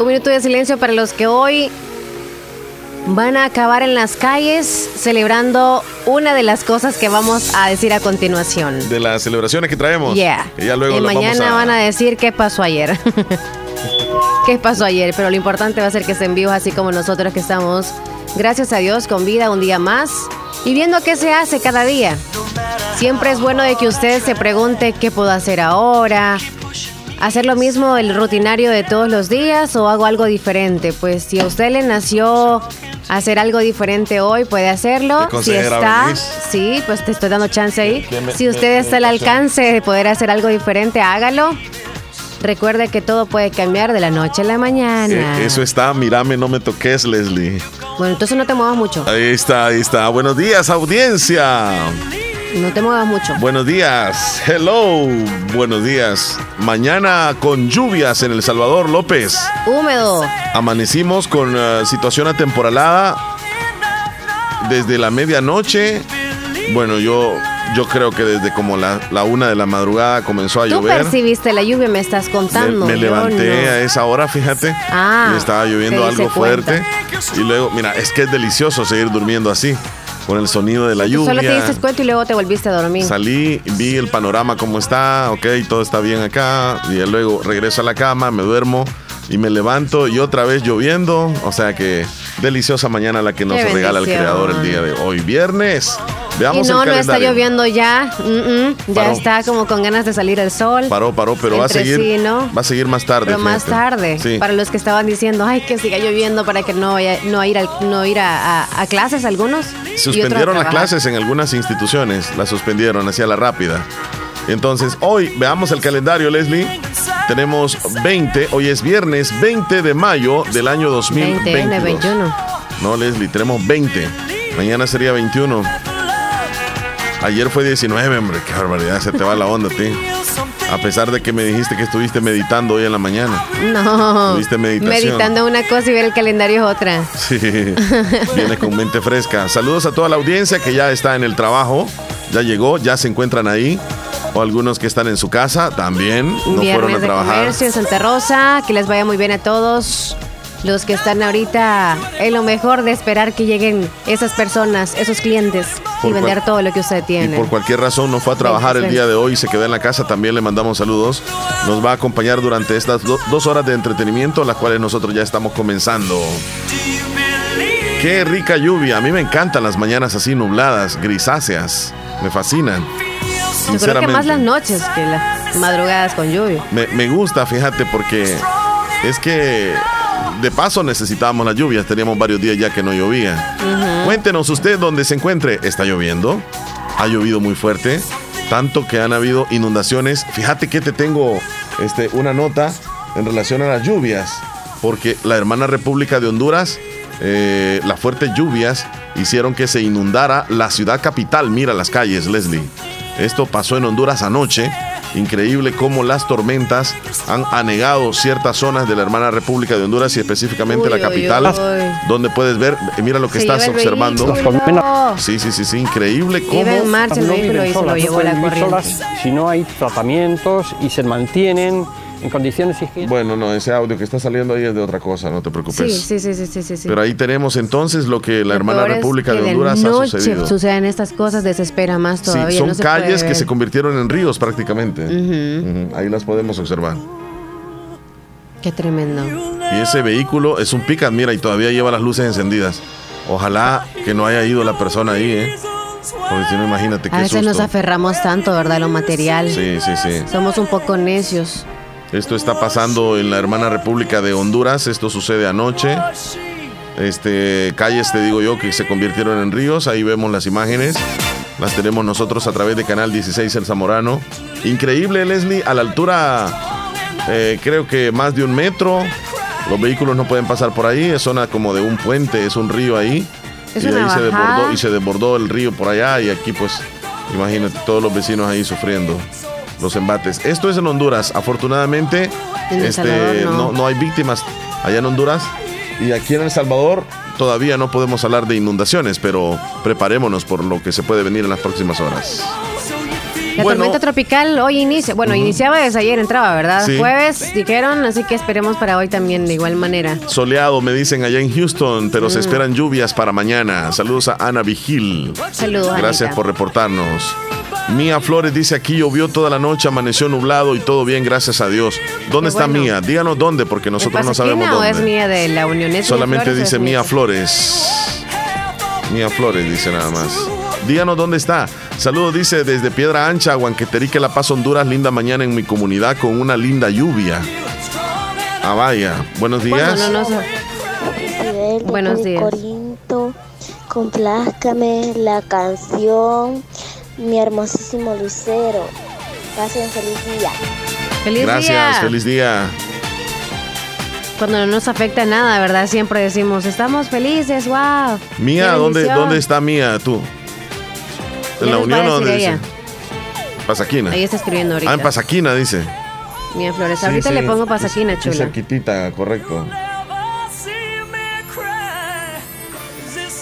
Un minuto de silencio para los que hoy van a acabar en las calles celebrando una de las cosas que vamos a decir a continuación. De las celebraciones que traemos. Yeah. Y ya luego Y mañana vamos a- van a decir qué pasó ayer. qué pasó ayer, pero lo importante va a ser que estén vivos así como nosotros que estamos, gracias a Dios, con vida un día más y viendo qué se hace cada día. Siempre es bueno de que usted se pregunte qué puedo hacer ahora, hacer lo mismo el rutinario de todos los días o hago algo diferente. Pues si a usted le nació hacer algo diferente hoy, puede hacerlo. ¿Qué Si está, sí, pues te estoy dando chance ahí. ¿Qué me- Si usted me está al alcance de poder hacer algo diferente, hágalo. Recuerde que todo puede cambiar de la noche a la mañana. Eh, eso está, mírame, no me toques, Leslie. Bueno, entonces no te muevas mucho. Ahí está, ahí está. Buenos días, audiencia. No te muevas mucho. Buenos días. Hello. Buenos días. Mañana con lluvias en El Salvador, López. Húmedo. Amanecimos con eh, situación atemporalada desde la medianoche. Bueno, yo, yo creo que desde como la, la una de la madrugada comenzó a Tú llover. percibiste la lluvia, me estás contando. me levanté no. a esa hora, fíjate. Ah, y estaba lloviendo algo fuerte. cuenta. Y luego, mira, es que es delicioso seguir durmiendo así, con el sonido de la lluvia. Solo te diste cuenta y luego te volviste a dormir. Salí, vi el panorama cómo está, ok, todo está bien acá, y luego regreso a la cama, me duermo y me levanto y otra vez lloviendo, o sea que deliciosa mañana la que nos regala el creador el día de hoy, viernes. Y no, el no está lloviendo ya. Mm, mm. Ya Paró. está como con ganas de salir el sol. Paró, paró, pero va a seguir, sí, ¿no? va a seguir más tarde. Pero más fíjate. tarde, Sí. para los que estaban diciendo, ay, que siga lloviendo para que no vaya, no ir, al- no ir a, a- a clases algunos. Suspendieron las clases en algunas instituciones, las suspendieron hacia la rápida. Entonces, hoy veamos el calendario, Leslie. Tenemos 20, hoy es viernes 20 de mayo del año 20, 2022. 21. No, Leslie, tenemos 20. Mañana sería 21. Ayer fue 19, hombre. Qué barbaridad, se te va la onda a ti. A pesar de que me dijiste que estuviste meditando hoy en la mañana. No. Tuviste meditación. Meditando una cosa y ver el calendario es otra. Sí, viene con mente fresca. Saludos a toda la audiencia que ya está en el trabajo, ya llegó, ya se encuentran ahí. O algunos que están en su casa también, no fueron Viernes a de trabajar. comercio en Santa Rosa. Que les vaya muy bien a todos. Los que están ahorita en lo mejor de esperar que lleguen esas personas, esos clientes Por y vender todo lo que usted Y tiene. por cualquier razón no fue a trabajar el día de hoy, se quedó en la casa, también le mandamos saludos. Nos va a acompañar durante estas do- dos horas de entretenimiento, las cuales nosotros ya estamos comenzando. Qué rica lluvia, a mí me encantan las mañanas así nubladas, grisáceas, me fascinan. Yo creo que más las noches que las madrugadas con lluvia. Me, me gusta, fíjate, porque es que de paso necesitábamos las lluvias. Teníamos varios días ya que no llovía. Cuéntenos usted dónde se encuentre. ¿Está lloviendo? ¿Ha llovido muy fuerte? Tanto que han habido inundaciones. Fíjate que te tengo este, una nota en relación a las lluvias. Porque la hermana República de Honduras, eh, las fuertes lluvias hicieron que se inundara la ciudad capital. Mira las calles, Leslie. Esto pasó en Honduras anoche. Increíble cómo las tormentas han anegado ciertas zonas de la hermana República de Honduras y específicamente Uy, la capital, uy. donde puedes ver, eh, mira lo que Se estás observando. Sí, sí, sí, sí, increíble cómo Iba en marcha el no vehículo viven y se lo solas, no llevó pueden la vivir corriente. solas si no hay tratamientos y se mantienen en condiciones higiénicas. Bueno, no, ese audio que está saliendo ahí es de otra cosa, no te preocupes. Sí, sí, sí, sí, sí, sí, sí. Pero ahí tenemos entonces lo que la Lo hermana es República que de Honduras de ha noche sucedido. suceden estas cosas, desespera más Sí, todavía. son no se puede calles que se convirtieron en ríos prácticamente. Ahí las podemos observar. Qué tremendo. Y ese vehículo es un pickup, mira, y todavía lleva las luces encendidas. Ojalá que no haya ido la persona ahí, ¿eh? Porque si no, imagínate qué A veces nos aferramos tanto, ¿verdad? A lo material. Sí, sí, sí. Somos un poco necios. Esto está pasando en la hermana República de Honduras. Esto sucede anoche. Este, calles, te digo yo, que se convirtieron en ríos. Ahí vemos las imágenes. Las tenemos nosotros a través de Canal 16 El Zamorano. Increíble, Leslie, a la altura, eh, creo que más de un metro. Los vehículos no pueden pasar por ahí. Es zona como de un puente, es un río ahí. Es y ahí se desbordó, y se desbordó el río por allá. Y aquí, pues, imagínate todos los vecinos ahí sufriendo los embates. Esto es en Honduras. Afortunadamente, este, Salvador, no. no, no hay víctimas allá en Honduras. Y aquí en El Salvador todavía no podemos hablar de inundaciones, pero preparémonos por lo que se puede venir en las próximas horas. La tormenta tropical hoy inicia. Bueno, iniciaba desde ayer, entraba, ¿verdad? Jueves dijeron, así que esperemos para hoy también de igual manera. Soleado, me dicen allá en Houston, pero se mm. esperan lluvias para mañana. Saludos a Ana Vigil. Saludos. Gracias por reportarnos. Mía Flores dice aquí llovió toda la noche, amaneció nublado y todo bien, gracias a Dios. ¿Dónde está Mía? Díganos dónde, porque nosotros no sabemos dónde. es Mía de la Unión Solamente dice Mía Flores. Mía Flores dice nada más. Díganos dónde está. Saludos, dice desde Piedra Ancha, Huanqueterique, La Paz, Honduras. Linda mañana en mi comunidad con una linda lluvia. Ah, vaya. Buenos días. Buenos días. complázcame la canción Mi hermosísimo Lucero. Pasen feliz día. Feliz Gracias, feliz día. Cuando no nos afecta nada, ¿verdad? Siempre decimos, estamos felices, wow. Mía, ¿dónde, ¿dónde está Mía tú? ¿En la Unión o dónde dice? Pasaquina. Ahí está escribiendo ahorita. Ah, en Pasaquina dice. Mía Flores. ahorita le pongo Pasaquina, chula. cerquitita, correcto.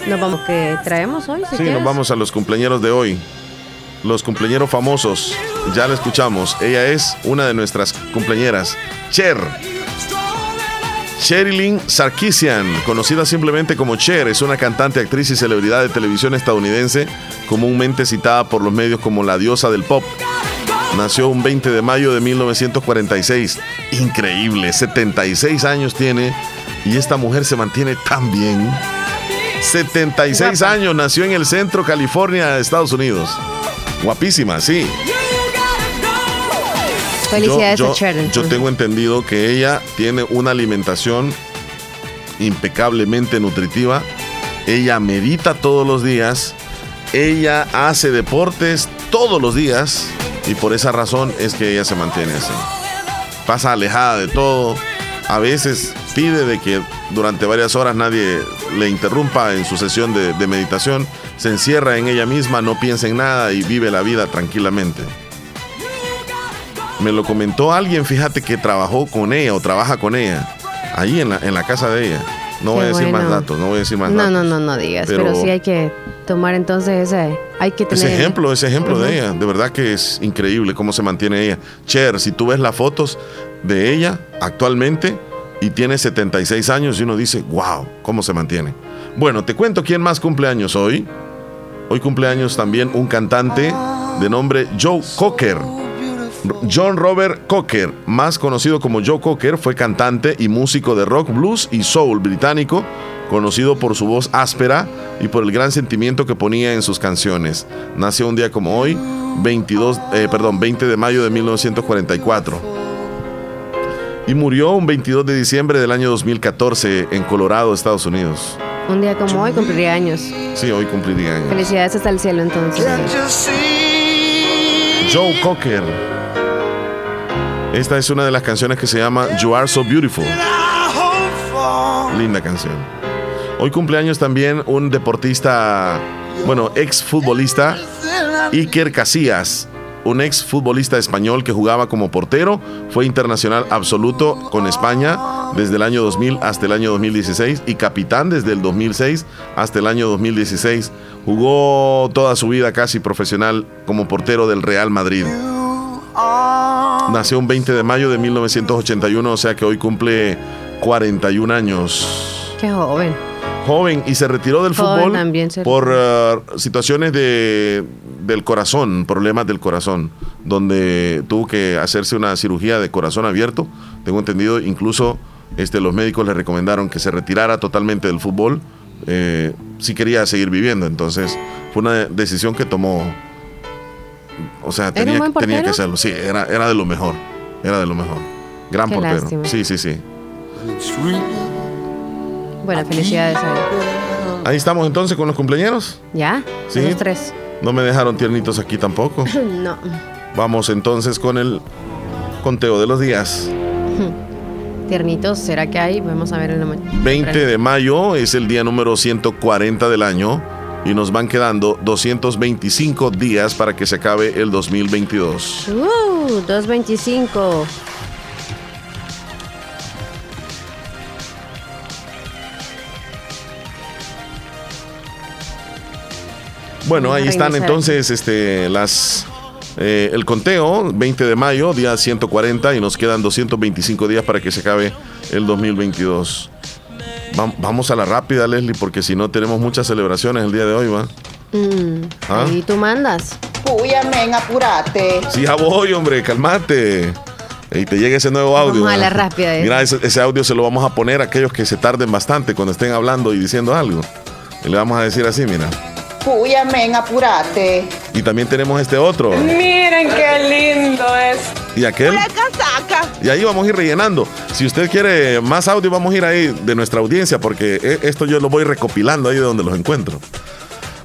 Nos vamos, que traemos hoy? sí, nos vamos a los cumpleaños de hoy. Los cumpleaños famosos. Ya la escuchamos. Ella es una de nuestras cumpleañeras. Cher. Sherilyn Sarkisian, conocida simplemente como Cher, es una cantante, actriz y celebridad de televisión estadounidense, comúnmente citada por los medios como la diosa del pop. Nació un 20 de mayo de 1946. Increíble, 76 años tiene y esta mujer se mantiene tan bien. 76 años, nació en el centro California de Estados Unidos. Guapísima, sí. Felicidades yo, a Yo tengo entendido que ella tiene una alimentación impecablemente nutritiva. Ella medita todos los días. Ella hace deportes todos los días. Y por esa razón es que ella se mantiene así. Pasa alejada de todo. A veces pide de que durante varias horas nadie le interrumpa en su sesión de, de meditación. Se encierra en ella misma, no piensa en nada y vive la vida tranquilamente. Me lo comentó alguien, fíjate, que trabajó con ella o trabaja con ella, ahí en la, en la casa de ella. No voy a decir más datos, no voy a decir más datos. No, no, no digas, pero, sí hay que tomar entonces ese, hay que tener... Ese ejemplo, ese ejemplo de ella, de verdad que es increíble cómo se mantiene ella. Cher, si tú ves las fotos de ella actualmente y tiene 76 años y uno dice, wow, cómo se mantiene. Bueno, te cuento quién más cumple años hoy. Hoy cumple años también un cantante de nombre Joe Cocker. John Robert Cocker, más conocido como Joe Cocker, fue cantante y músico de rock, blues y soul británico, conocido por su voz áspera y por el gran sentimiento que ponía en sus canciones. Nació un día como hoy, 22, eh, perdón, 20 de mayo de 1944. Y murió un 22 de diciembre del año 2014 en Colorado, Estados Unidos. Un día como hoy cumpliría años. Sí, hoy cumpliría años. Felicidades hasta el cielo entonces. Joe Cocker. Esta es una de las canciones que se llama You Are So Beautiful. Linda canción. Hoy cumpleaños también un deportista, bueno, ex futbolista, Iker Casillas, un ex futbolista español que jugaba como portero, fue internacional absoluto con España desde el año 2000 hasta el año 2016 y capitán desde el 2006 hasta el año 2016. Jugó toda su vida casi profesional como portero del Real Madrid. Nació un 20 de mayo de 1981, o sea que hoy cumple 41 años. Qué joven. Joven y se retiró del fútbol por uh, situaciones de, del corazón, problemas del corazón, donde tuvo que hacerse una cirugía de corazón abierto. Tengo entendido, incluso este, los médicos le recomendaron que se retirara totalmente del fútbol eh, si quería seguir viviendo. Entonces fue una decisión que tomó o sea, tenía, tenía que serlo. Sí, era, era de lo mejor. Era de lo mejor. Gran portero. Sí, sí, sí. Bueno, felicidades a él. Ahí estamos entonces con los cumpleaños. ¿Ya? Sí. Los tres. No me dejaron tiernitos aquí tampoco. no. Vamos entonces con el conteo de los días. Tiernitos, ¿será que hay? Vamos a ver en la 20 de mayo es el día número 140 del año y nos van quedando 225 días para que se acabe el 2022. Uh, 225. Bueno, ahí están entonces este, las eh, el conteo, 20 de mayo, día 140, y nos quedan 225 días para que se acabe el 2022. Vamos a la rápida, Leslie, porque si no tenemos muchas celebraciones el día de hoy, ¿va? Mm, ¿Ah? ¿Y tú mandas? Uy, amén, apurate. Sí, ya voy, hombre, calmate. Y te llega ese nuevo audio. Vamos a la rápida. Mira, ese, ese, audio se lo vamos a poner a aquellos que se tarden bastante cuando estén hablando y diciendo algo. Y le vamos a decir así, mira. Uy, amén, apurate. Y también tenemos este otro. Miren qué lindo es. Y aquel. Y ahí vamos a ir rellenando. Si usted quiere más audio, vamos a ir ahí de nuestra audiencia, porque e, esto yo lo voy recopilando ahí de donde los encuentro.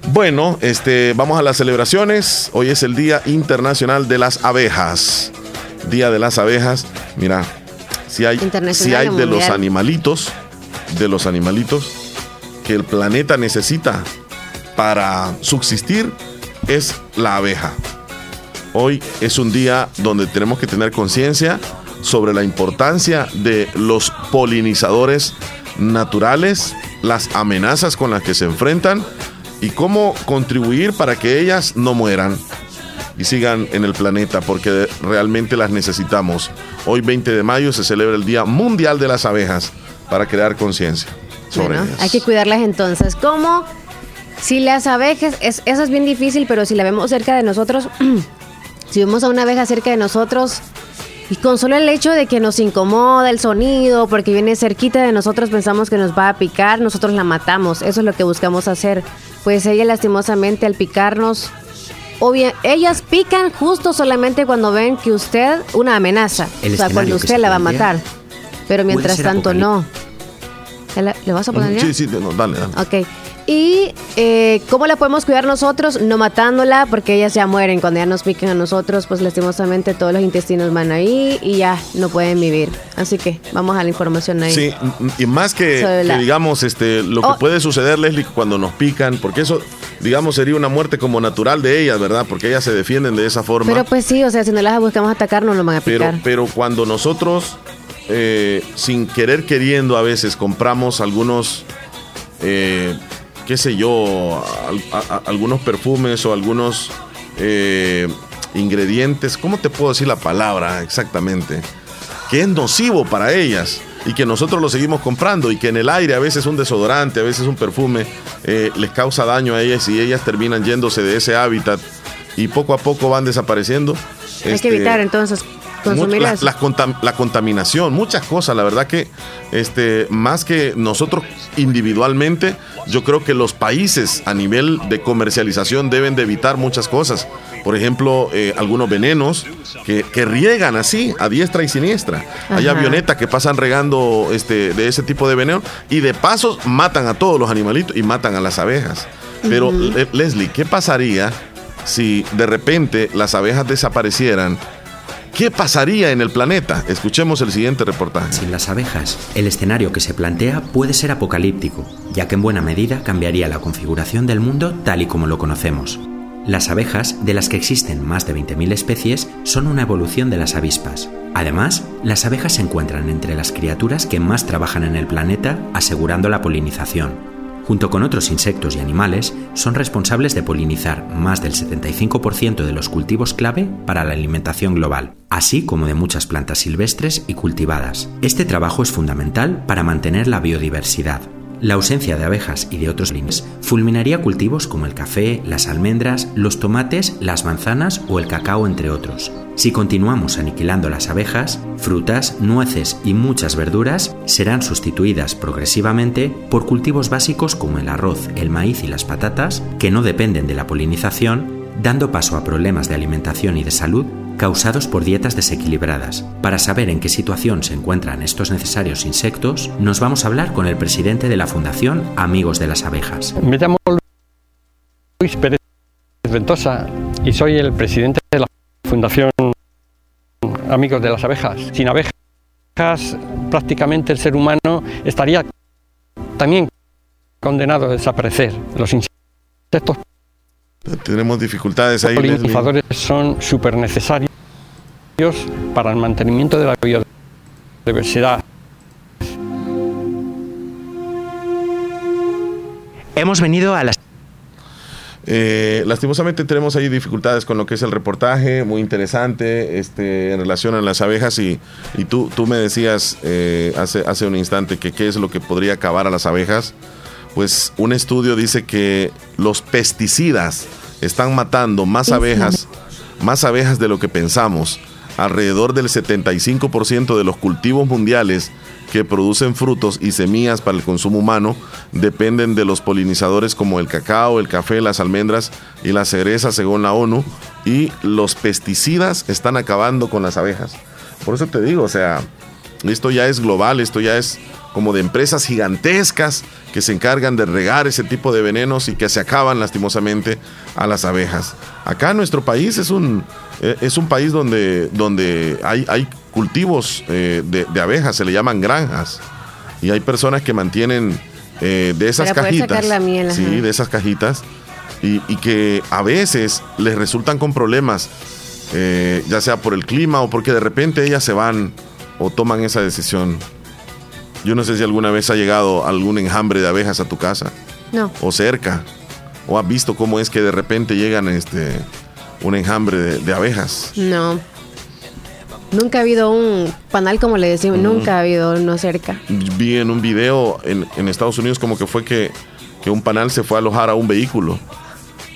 Bueno, este, vamos a las celebraciones. Hoy es el Día Internacional de las Abejas. Día de las Abejas. Mira, si hay, si hay de los animalitos, de los animalitos que el planeta necesita para subsistir es la abeja. Hoy es un día donde tenemos que tener conciencia sobre la importancia de los polinizadores naturales, las amenazas con las que se enfrentan y cómo contribuir para que ellas no mueran y sigan en el planeta porque realmente las necesitamos. Hoy 20 de mayo se celebra el Día Mundial de las Abejas para crear conciencia sobre ellas. Hay que cuidarlas entonces. ¿Cómo? Si las abejas, es, eso es bien difícil, pero si la vemos cerca de nosotros, si vemos a una abeja cerca de nosotros, y con solo el hecho de que nos incomoda el sonido, porque viene cerquita de nosotros, pensamos que nos va a picar, nosotros la matamos. Eso es lo que buscamos hacer. Pues ella lastimosamente al picarnos, o bien, ellas pican justo solamente cuando ven que usted una amenaza, o sea, cuando usted la va a matar. Pero mientras tanto no. ¿Le vas a poner ya? Sí, sí, no, dale, dale. Ok. ¿Y eh, cómo la podemos cuidar nosotros? No matándola, porque ellas ya mueren. Cuando ya nos piquen a nosotros, pues lastimosamente todos los intestinos van ahí y ya no pueden vivir. Así que vamos a la información ahí. Sí, y más que, digamos, este, lo que oh. puede suceder, Leslie, cuando nos pican, porque eso, digamos, sería una muerte como natural de ellas, ¿verdad? Porque ellas se defienden de esa forma. Pero pues sí, o sea, si no las buscamos atacar, no lo van a picar. Pero, pero cuando nosotros, eh, sin querer queriendo, a veces compramos algunos... Eh, qué sé yo, algunos perfumes o algunos eh, ingredientes, ¿cómo te puedo decir la palabra exactamente? Que es nocivo para ellas y que nosotros lo seguimos comprando y que en el aire a veces un desodorante, a veces un perfume eh, les causa daño a ellas y ellas terminan yéndose de ese hábitat y poco a poco van desapareciendo. Hay que este, evitar entonces consumir la, la, contaminación, muchas cosas. La verdad que este, más que nosotros individualmente, yo creo que los países a nivel de comercialización deben de evitar muchas cosas. Por ejemplo, eh, algunos venenos que, riegan así, a diestra y siniestra. Hay avionetas que pasan regando este, de ese tipo de veneno y de paso matan a todos los animalitos y matan a las abejas. Pero, Leslie, ¿qué pasaría si de repente las abejas desaparecieran? ¿Qué pasaría en el planeta? Escuchemos el siguiente reportaje. Sin las abejas, el escenario que se plantea puede ser apocalíptico, ya que en buena medida cambiaría la configuración del mundo tal y como lo conocemos. Las abejas, de las que existen más de 20.000 especies, son una evolución de las avispas. Además, las abejas se encuentran entre las criaturas que más trabajan en el planeta asegurando la polinización, junto con otros insectos y animales, son responsables de polinizar más del 75% de los cultivos clave para la alimentación global, así como de muchas plantas silvestres y cultivadas. Este trabajo es fundamental para mantener la biodiversidad, la ausencia de abejas y de otros lins fulminaría cultivos como el café, las almendras, los tomates, las manzanas o el cacao, entre otros. Si continuamos aniquilando las abejas, frutas, nueces y muchas verduras serán sustituidas progresivamente por cultivos básicos como el arroz, el maíz y las patatas, que no dependen de la polinización, dando paso a problemas de alimentación y de salud causados por dietas desequilibradas. Para saber en qué situación se encuentran estos necesarios insectos, nos vamos a hablar con el presidente de la Fundación Amigos de las Abejas. Me llamo Luis Pérez Ventosa y soy el presidente de la Fundación Amigos de las Abejas. Sin abejas, prácticamente el ser humano estaría también condenado a desaparecer. Los insectos tenemos dificultades ahí. Los polinizadores son súper necesarios para el mantenimiento de la biodiversidad. Hemos venido a las... Eh, lastimosamente tenemos ahí dificultades con lo que es el reportaje, muy interesante este, en relación a las abejas y, y tú, tú me decías eh, hace, hace un instante que qué es lo que podría acabar a las abejas. Pues un estudio dice que los pesticidas están matando más abejas, más abejas de lo que pensamos. Alrededor del 75% de los cultivos mundiales que producen frutos y semillas para el consumo humano dependen de los polinizadores como el cacao, el café, las almendras y la cereza según la ONU y los pesticidas están acabando con las abejas. Por eso te digo, o sea, esto ya es global, esto ya es como de empresas gigantescas que se encargan de regar ese tipo de venenos y que se acaban lastimosamente a las abejas. Acá nuestro país es un, eh, es un país donde, donde hay, hay cultivos eh, de, abejas, se le llaman granjas. Y hay personas que mantienen eh, de esas cajitas. sí, de esas cajitas. Y, que a veces les resultan con problemas, ya sea por el clima o porque de repente ellas se van o toman esa decisión. Yo no sé si alguna vez ha llegado algún enjambre de abejas a tu casa. No. O cerca. O has visto cómo es que de repente llegan este un enjambre de, abejas. No. Nunca ha habido un panal como le decimos, nunca ha habido uno cerca. Vi en un video en, Estados Unidos como que fue que, un panal se fue a alojar a un vehículo.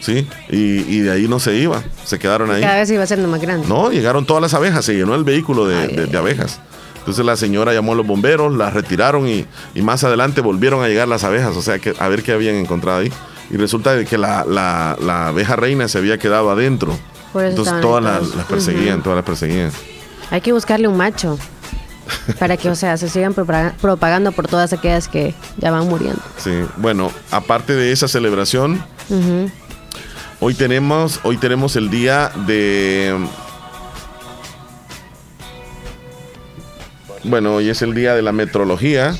¿Sí? Y, de ahí no se iba, se quedaron ahí. Cada vez iba siendo más grande. No, llegaron todas las abejas, se llenó el vehículo de, de abejas. Entonces la señora llamó a los bomberos, las retiraron y, más adelante volvieron a llegar las abejas, o sea, que, a ver qué habían encontrado ahí. Y resulta que la, abeja reina se había quedado adentro. Entonces todas las, perseguían, todas las perseguían. Hay que buscarle un macho para que, o sea, se sigan propagando por todas aquellas que ya van muriendo. Sí, bueno, aparte de esa celebración, hoy tenemos, hoy tenemos el día de Bueno, hoy es el día de la metrología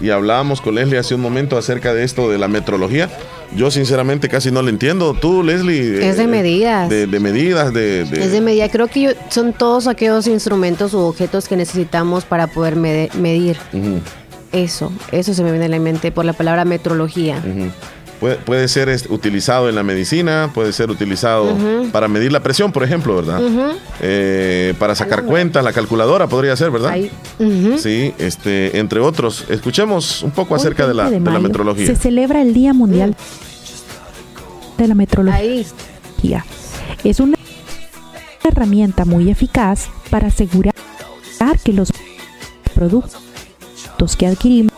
y hablábamos con Leslie hace un momento acerca de esto de la metrología. Yo sinceramente casi no lo entiendo. Tú, Leslie. Es de eh, medidas. De, medidas, de, Es de medida. Creo que son todos aquellos instrumentos u objetos que necesitamos para poder medir. Eso, eso se me viene a la mente por la palabra metrología. Puede, ser utilizado en la medicina, puede ser utilizado para medir la presión, por ejemplo, ¿verdad? Eh, para sacar cuentas, la calculadora podría ser, ¿verdad? Sí, este, entre otros. Escuchemos un poco acerca de la, de, la, metrología. Se celebra el Día Mundial de la Metrología. Es una herramienta muy eficaz para asegurar que los productos que adquirimos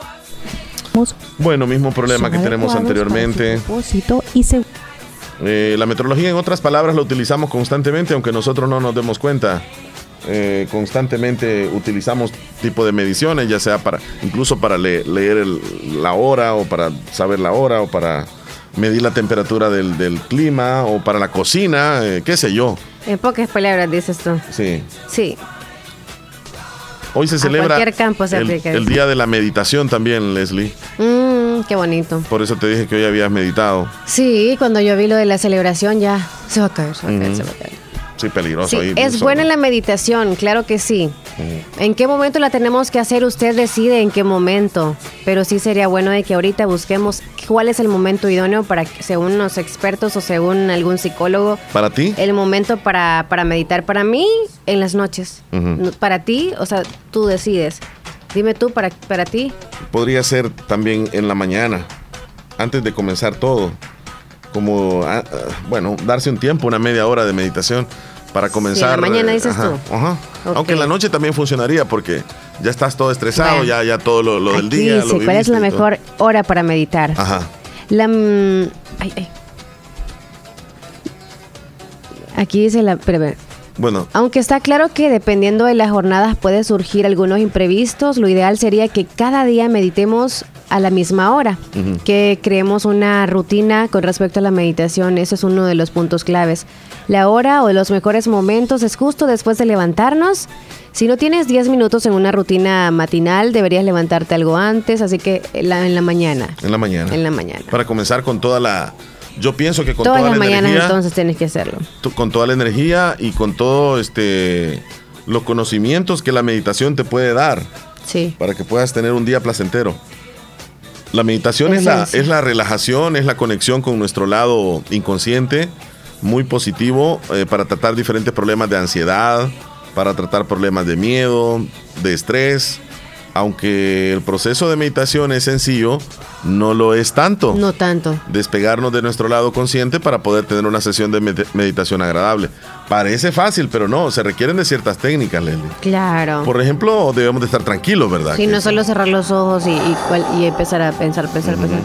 bueno, mismo problema que tenemos anteriormente. Eh, la metrología, en otras palabras, la utilizamos constantemente, aunque nosotros no nos demos cuenta. Eh, constantemente utilizamos tipo de mediciones, ya sea para incluso para leer la hora o para saber la hora o para medir la temperatura del, clima o para la cocina, eh, qué sé yo. En pocas palabras dices tú. Sí. Sí. Hoy se celebra el, día de la meditación también, Leslie. Mm, qué bonito. Por eso te dije que hoy habías meditado. Sí, cuando yo vi lo de la celebración ya se va a caer, se va a caer, se va a caer. Sí, peligroso. es buena la meditación, claro que sí. ¿En qué momento la tenemos que hacer? Usted decide en qué momento. Pero sí sería bueno de que ahorita busquemos cuál es el momento idóneo para, según los expertos o según algún psicólogo. ¿Para ti? El momento para, para meditar. Para mí, en las noches. Para ti, o sea, tú decides. Dime tú, para, para ti. Podría ser también en la mañana, antes de comenzar todo como, ah, ah, bueno, darse un tiempo, una media hora de meditación para comenzar. mañana dices tú. Aunque en la noche también funcionaría porque ya estás todo estresado, ya, ya todo lo, del día. Dice, ¿cuál es la mejor hora para meditar? Ajá. La, mm, Aquí dice la. Bueno. Aunque está claro que dependiendo de las jornadas puede surgir algunos imprevistos, lo ideal sería que cada día meditemos a la misma hora, que creemos una rutina con respecto a la meditación, ese es uno de los puntos claves. La hora o los mejores momentos es justo después de levantarnos. Si no tienes 10 minutos en una rutina matinal, deberías levantarte algo antes, así que en la, mañana. En la mañana. En la mañana. Para comenzar con toda la... Yo pienso que con Todas toda las la mañanas entonces tienes que hacerlo. Con toda la energía y con todo este los conocimientos que la meditación te puede dar. Sí. Para que puedas tener un día placentero. La meditación es la, es la relajación, es la conexión con nuestro lado inconsciente, muy positivo eh, para tratar diferentes problemas de ansiedad, para tratar problemas de miedo, de estrés. Aunque el proceso de meditación es sencillo, no lo es tanto. No tanto. Despegarnos de nuestro lado consciente para poder tener una sesión de meditación agradable. Parece fácil, pero no, se requieren de ciertas técnicas, Leslie. Claro. Por ejemplo, debemos de estar tranquilos, ¿verdad? Sí, no solo cerrar los ojos y, y, empezar a pensar, pensar, pensar.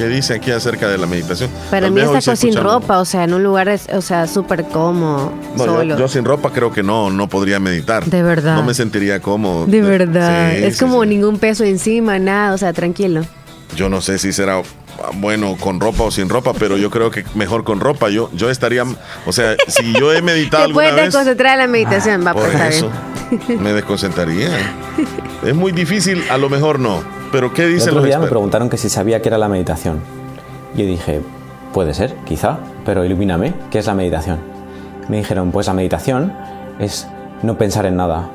¿Qué dice aquí acerca de la meditación? Para mí está sin ropa, o sea, en un lugar, o sea, súper cómodo. solo. Yo, sin ropa creo que no, no podría meditar. De verdad. No me sentiría cómodo. De verdad. es como ningún peso encima, nada, o sea, tranquilo. Yo no sé si será bueno con ropa o sin ropa, pero yo creo que mejor con ropa. Yo, yo estaría, o sea, si yo he meditado. Te puedes desconcentrar en la meditación, va, por pues, eso, Me desconcentraría. es muy difícil, a lo mejor no. Pero ¿qué dicen El otro día me preguntaron que si sabía qué era la meditación. Yo dije, puede ser, quizá, pero ilumíname, ¿qué es la meditación? Me dijeron, pues la meditación es no pensar en nada,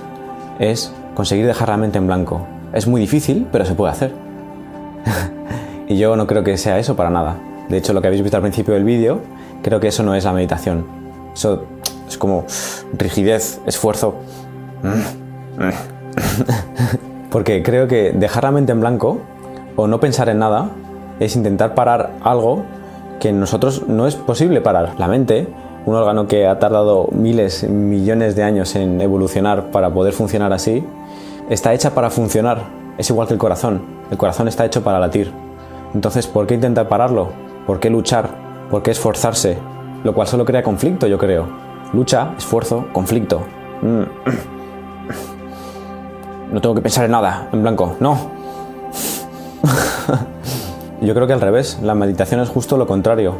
es conseguir dejar la mente en blanco. Es muy difícil, pero se puede hacer. y yo no creo que sea eso para nada. De hecho, lo que habéis visto al principio del vídeo, creo que eso no es la meditación. Eso es como rigidez, esfuerzo. Porque creo que dejar la mente en blanco o no pensar en nada es intentar parar algo que en nosotros no es posible parar. La mente, un órgano que ha tardado miles, millones de años en evolucionar para poder funcionar así, está hecha para funcionar. Es igual que el corazón. El corazón está hecho para latir. Entonces, ¿por qué intentar pararlo? ¿Por qué luchar? ¿Por qué esforzarse? Lo cual solo crea conflicto, yo creo. Lucha, esfuerzo, conflicto. Mm. no tengo que pensar en nada, en blanco, no. Yo creo que al revés, la meditación es justo lo contrario.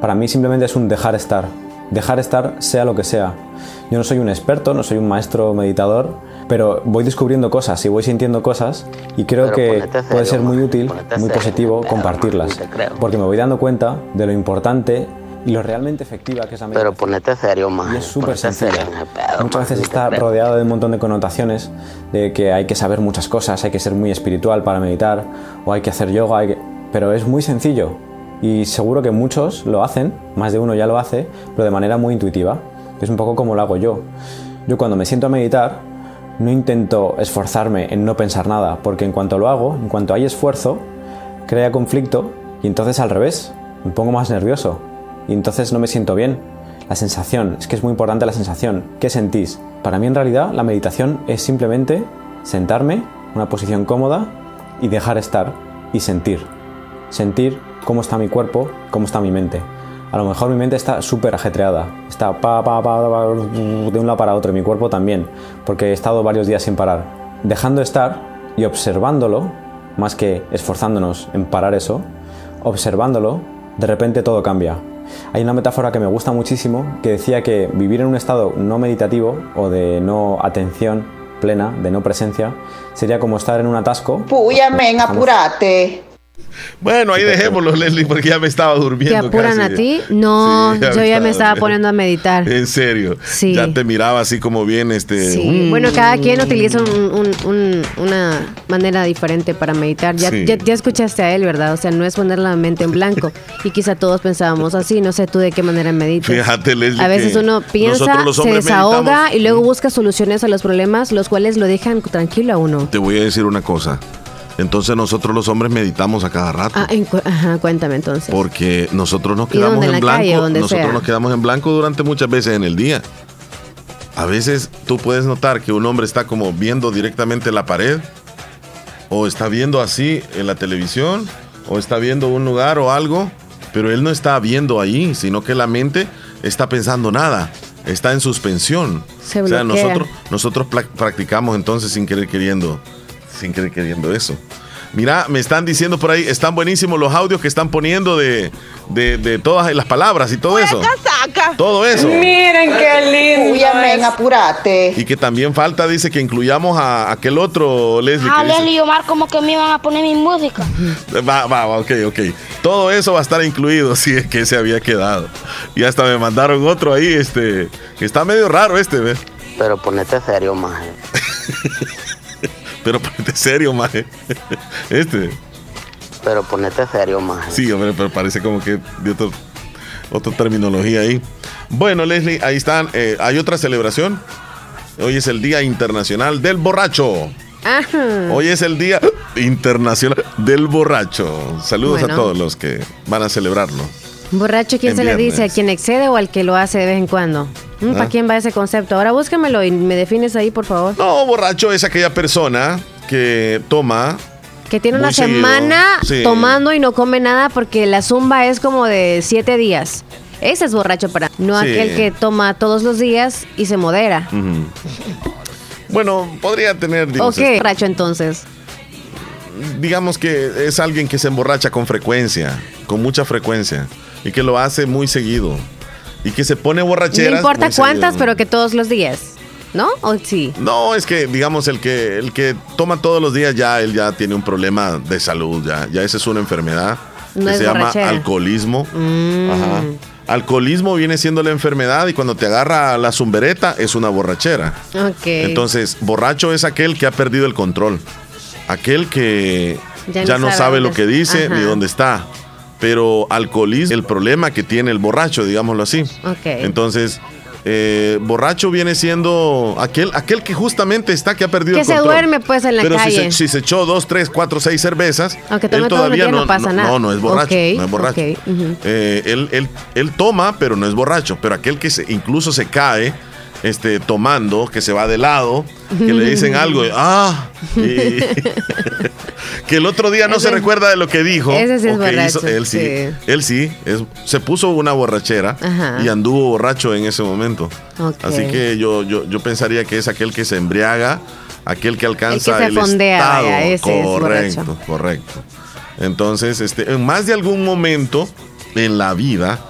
Para mí simplemente es un dejar estar, dejar estar sea lo que sea. Yo no soy un experto, no soy un maestro meditador, pero voy descubriendo cosas y voy sintiendo cosas y creo que puede ser muy útil, muy positivo compartirlas, porque me voy dando cuenta de lo importante y lo realmente efectiva que es la meditación. Pero ponete serio. Y es súper sencilla. Muchas veces está rodeado de un montón de connotaciones de que hay que saber muchas cosas, hay que ser muy espiritual para meditar, o hay que hacer yoga, hay pero es muy sencillo. Y seguro que muchos lo hacen, más de uno ya lo hace, pero de manera muy intuitiva. Es un poco como lo hago yo. Yo cuando me siento a meditar, no intento esforzarme en no pensar nada, porque en cuanto lo hago, en cuanto hay esfuerzo, crea conflicto y entonces al revés, me pongo más nervioso, y entonces no me siento bien. La sensación, es que es muy importante la sensación. ¿Qué sentís? Para mí en realidad la meditación es simplemente sentarme, una posición cómoda y dejar estar y sentir. Sentir cómo está mi cuerpo, cómo está mi mente. A lo mejor mi mente está súper ajetreada, está pa, pa, pa, de un lado para otro y mi cuerpo también, porque he estado varios días sin parar. Dejando estar y observándolo, más que esforzándonos en parar eso, observándolo, de repente todo cambia. Hay una metáfora que me gusta muchísimo que decía que vivir en un estado no meditativo o de no atención plena, de no presencia, sería como estar en un atasco. Puya, men, apurate. Bueno, ahí dejémoslo, Leslie, porque ya me estaba durmiendo. ¿Te apuran a ti? No, yo ya me estaba poniendo a meditar. En serio. Sí. Ya te miraba así como bien, este. Sí. Mm. Bueno, cada quien utiliza una manera diferente para meditar. Ya, ya, escuchaste a él, ¿verdad? O sea, no es poner la mente en blanco. Y quizá todos pensábamos así. No sé tú de qué manera meditas. Fíjate, Leslie. A veces uno piensa, se desahoga y luego busca soluciones a los problemas, los cuales lo dejan tranquilo a uno. Te voy a decir una cosa. Entonces nosotros los hombres meditamos a cada rato. Ah, ajá, cuéntame entonces. Porque nosotros nos quedamos en, blanco. nosotros nos quedamos en blanco durante muchas veces en el día. A veces tú puedes notar que un hombre está como viendo directamente la pared, o está viendo así en la televisión, o está viendo un lugar o algo, pero él no está viendo ahí, sino que la mente está pensando nada, está en suspensión. Se o sea, nosotros, nosotros practicamos entonces sin querer queriendo sin querer queriendo eso. Mira, me están diciendo por ahí, están buenísimos los audios que están poniendo de, de, todas las palabras y todo eso. Saca. Todo eso. Miren qué lindo. Uy, amén, apurate. Y que también falta, dice, que incluyamos a aquel otro, Leslie. Ah, Leslie y Omar como que me iban a poner mi música. Va, va, ok, ok. Todo eso va a estar incluido si es que se había quedado. Y hasta me mandaron otro ahí, este, que está medio raro este, ¿ves? Pero ponete serio, más. Pero ponete serio, maje. Este. Pero ponete serio, más. Sí, hombre, pero parece como que de otro, otra terminología ahí. Bueno, Leslie, ahí están. Eh, hay otra celebración. Hoy es el Día Internacional del Borracho. Hoy es el Día Internacional del Borracho. Saludos a todos los que van a celebrarlo. ¿Borracho quién se le dice? ¿A quien excede o al que lo hace de vez en cuando? Mm, ¿Para ¿Ah? quién va ese concepto? Ahora búscamelo y me defines ahí, por favor. No, borracho es aquella persona que toma que tiene una semana tomando y no come nada porque la zumba es como de siete días. Ese es borracho para no aquel que toma todos los días y se modera. Bueno, podría tener. ¿O qué borracho entonces? Digamos que es alguien que se emborracha con frecuencia, con mucha frecuencia, y que lo hace muy seguido. Y que se pone borrachera. No importa cuántas, pero que todos los días. ¿No? ¿O sí? No, es que, digamos, el que, el que toma todos los días ya, él ya tiene un problema de salud, ya, ya esa es una enfermedad que se llama alcoholismo. Mm. Ajá. Alcoholismo viene siendo la enfermedad y cuando te agarra la zumbereta es una borrachera. Entonces, borracho es aquel que ha perdido el control. Aquel que ya, no, sabe, lo que dice ni dónde está. Pero alcoholismo, el problema que tiene el borracho, digámoslo así. Entonces, eh, borracho viene siendo aquel, aquel que justamente está que ha perdido el control. Que se duerme pues en la Pero calle. Si se, echó dos, tres, cuatro, seis cervezas, él todavía no, pasa nada. No, no es borracho, no es borracho. Eh, él, él, toma, pero no es borracho. Pero aquel que se, incluso se cae este, tomando, que se va de lado, que le dicen algo, ah, que el otro día no se recuerda de lo que dijo. Ese sí es borracho, él sí, él sí, se puso una borrachera y anduvo borracho en ese momento. Así que yo, yo, yo pensaría que es aquel que se embriaga, aquel que alcanza el, que se estado. correcto, correcto. Entonces, este, en más de algún momento en la vida,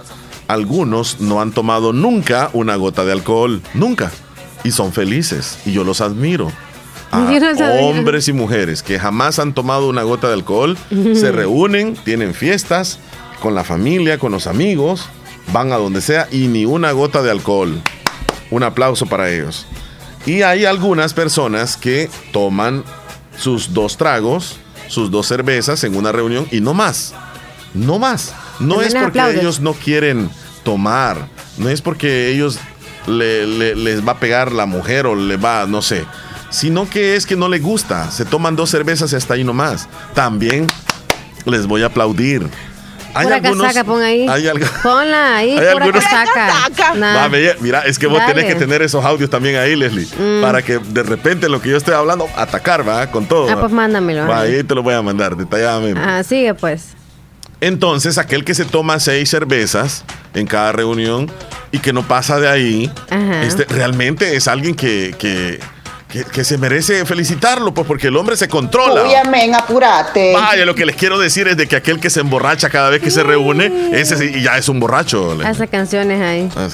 algunos no han tomado nunca una gota de alcohol, nunca. Y son felices. Y yo los admiro. hombres y mujeres que jamás han tomado una gota de alcohol, se reúnen, tienen fiestas con la familia, con los amigos, van a donde sea y ni una gota de alcohol. Un aplauso para ellos. Y hay algunas personas que toman sus dos tragos, sus dos cervezas en una reunión y no más. No más. No es porque ellos no quieren tomar, no es porque ellos les va a pegar la mujer o le va, no sé, sino que es que no les gusta, se toman dos cervezas y hasta ahí nomás. También les voy a aplaudir. Hay algunos, casaca, pon ahí. Hay Ponla ahí, hay algunos, casaca. mira, es que vos tenés que tener esos audios también ahí, Leslie, mm. para que de repente lo que yo estoy hablando, atacar, va, con todo. Ah, pues mándamelo. ahí te lo voy a mandar detalladamente. Ah, sigue pues. Entonces, aquel que se toma seis cervezas en cada reunión y que no pasa de ahí, este, realmente es alguien que, que, se merece felicitarlo, pues porque el hombre se controla. Uy, amén, apurate. Vaya, lo que les quiero decir es de que aquel que se emborracha cada vez que se reúne, ese ya es un borracho. Hace canciones ahí. Ah,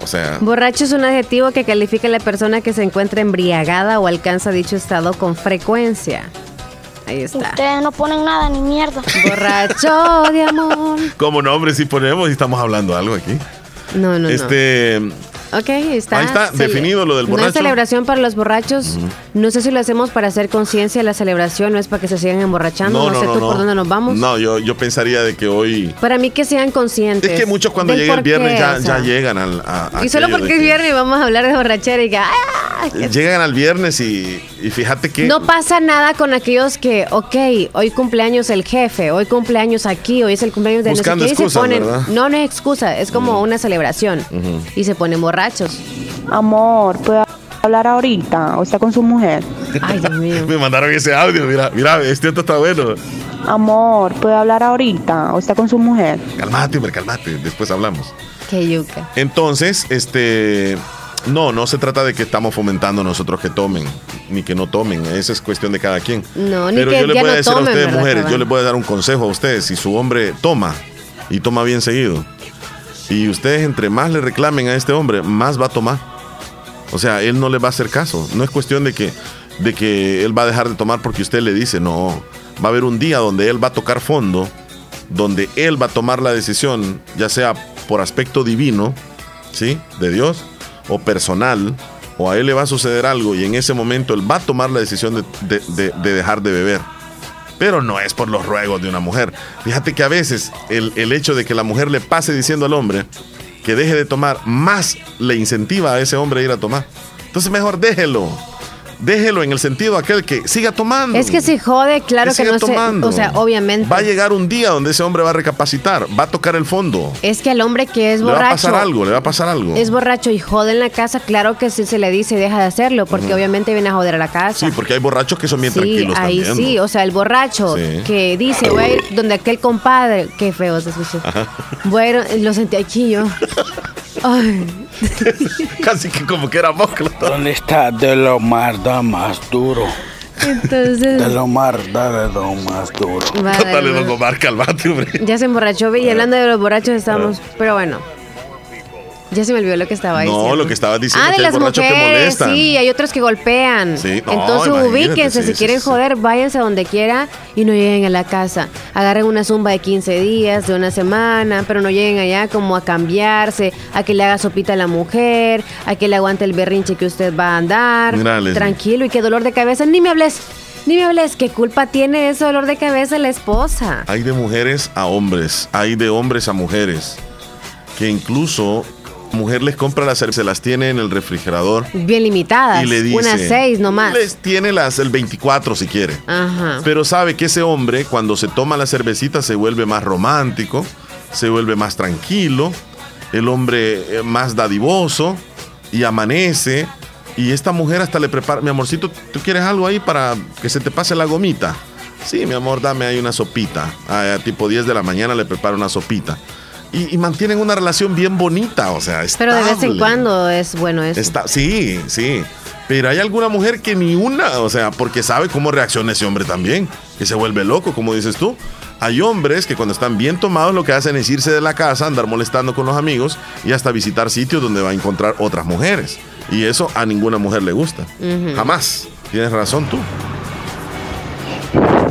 o sea, borracho es un adjetivo que califica a la persona que se encuentra embriagada o alcanza dicho estado con frecuencia. Ahí está. Ustedes no ponen nada ni mierda. Borracho de amor. Como nombre si ponemos y estamos hablando algo aquí. No, no, este, Ok, está. Ahí está definido lo del borracho. No es celebración para los borrachos. No sé si lo hacemos para hacer conciencia de la celebración, no es para que se sigan emborrachando. No, sé tú por dónde nos vamos. No, yo, yo pensaría de que hoy. Para mí que sean conscientes. Es que muchos cuando llega el viernes ya, ya, llegan al. y solo porque es viernes vamos a hablar de borrachera y que. ¡ah! Llegan al viernes y, y, fíjate que. No pasa nada con aquellos que, ok, hoy cumpleaños el jefe, hoy cumpleaños aquí, hoy es el cumpleaños de Buscando no excusas, ponen, No, no es excusa, es como una celebración. Y se ponen borrachos. Amor, ¿puedo hablar ahorita o está con su mujer? Ay, Dios mío. Me mandaron ese audio, mira, mira, este otro está bueno. Amor, ¿puede hablar ahorita o está con su mujer? Calmate, hombre, calmate, después hablamos. Qué yuca. Entonces, este... No, no se trata de que estamos fomentando nosotros que tomen, ni que no tomen. Esa es cuestión de cada quien. No, ni Pero que yo les voy a decir a ustedes, mujeres, yo les voy a dar un consejo a ustedes. Si su hombre toma y toma bien seguido, y ustedes entre más le reclamen a este hombre, más va a tomar. O sea, él no le va a hacer caso. No es cuestión de que, de que él va a dejar de tomar porque usted le dice, no. Va a haber un día donde él va a tocar fondo, donde él va a tomar la decisión, ya sea por aspecto divino, ¿sí? De Dios, o personal, o a él le va a suceder algo y en ese momento él va a tomar la decisión de, de dejar de beber. pero no es por los ruegos de una mujer. Fíjate que a veces el, el hecho de que la mujer le pase diciendo al hombre que deje de tomar, más le incentiva a ese hombre a ir a tomar. Entonces mejor déjelo déjelo en el sentido aquel que siga tomando. Es que si jode, claro que, no tomando. o sea, obviamente. Va a llegar un día donde ese hombre va a recapacitar, va a tocar el fondo. Es que al hombre que es borracho. Le va a pasar algo, le va a pasar algo. Es borracho y jode en la casa, claro que sí se le dice deja de hacerlo, porque obviamente viene a joder a la casa. Sí, porque hay borrachos que son bien sí, tranquilos ahí sí, o sea, el borracho que dice, voy a ir donde aquel compadre, qué feo se escucha. Bueno, lo sentí aquí yo. Ay. Casi que como que era mosclo. ¿Dónde está de lo más da más duro? Entonces. De lo más da de lo más duro. Dale, don Omar, calmate, hombre. Ya se emborrachó, y hablando de los borrachos estamos. Pero bueno. Ya se me olvidó lo que estaba diciendo. No, lo que estaba diciendo ah, de las mujeres, que. Sí, hay otros que golpean. Sí, no, Entonces ubíquense, si quieren joder, váyanse a donde quiera y no lleguen a la casa. Agarren una zumba de 15 días, de una semana, pero no lleguen allá como a cambiarse, a que le haga sopita a la mujer, a que le aguante el berrinche que usted va a andar. Tranquilo y qué dolor de cabeza, ni me hables. Ni me hables, ¿qué culpa tiene ese dolor de cabeza la esposa? Hay de mujeres a hombres, hay de hombres a mujeres, que incluso mujer les compra las cervezas, se las tiene en el refrigerador. Bien limitadas. Y le dice. Unas seis nomás. Les tiene las el 24 si quiere. Ajá. Pero sabe que ese hombre, cuando se toma la cervecita, se vuelve más romántico, se vuelve más tranquilo, el hombre eh, más dadivoso y amanece. Y esta mujer hasta le prepara, mi amorcito, ¿tú quieres algo ahí para que se te pase la gomita? Sí, mi amor, dame ahí una sopita. A, tipo 10 de la mañana le prepara una sopita y, mantienen una relación bien bonita, o sea, Pero de vez en cuando es bueno eso. Está, sí, sí. Pero hay alguna mujer que ni una, o sea, porque sabe cómo reacciona ese hombre también, que se vuelve loco, como dices tú. Hay hombres que cuando están bien tomados lo que hacen es irse de la casa, andar molestando con los amigos y hasta visitar sitios donde va a encontrar otras mujeres. Y eso a ninguna mujer le gusta. Jamás. Tienes razón tú.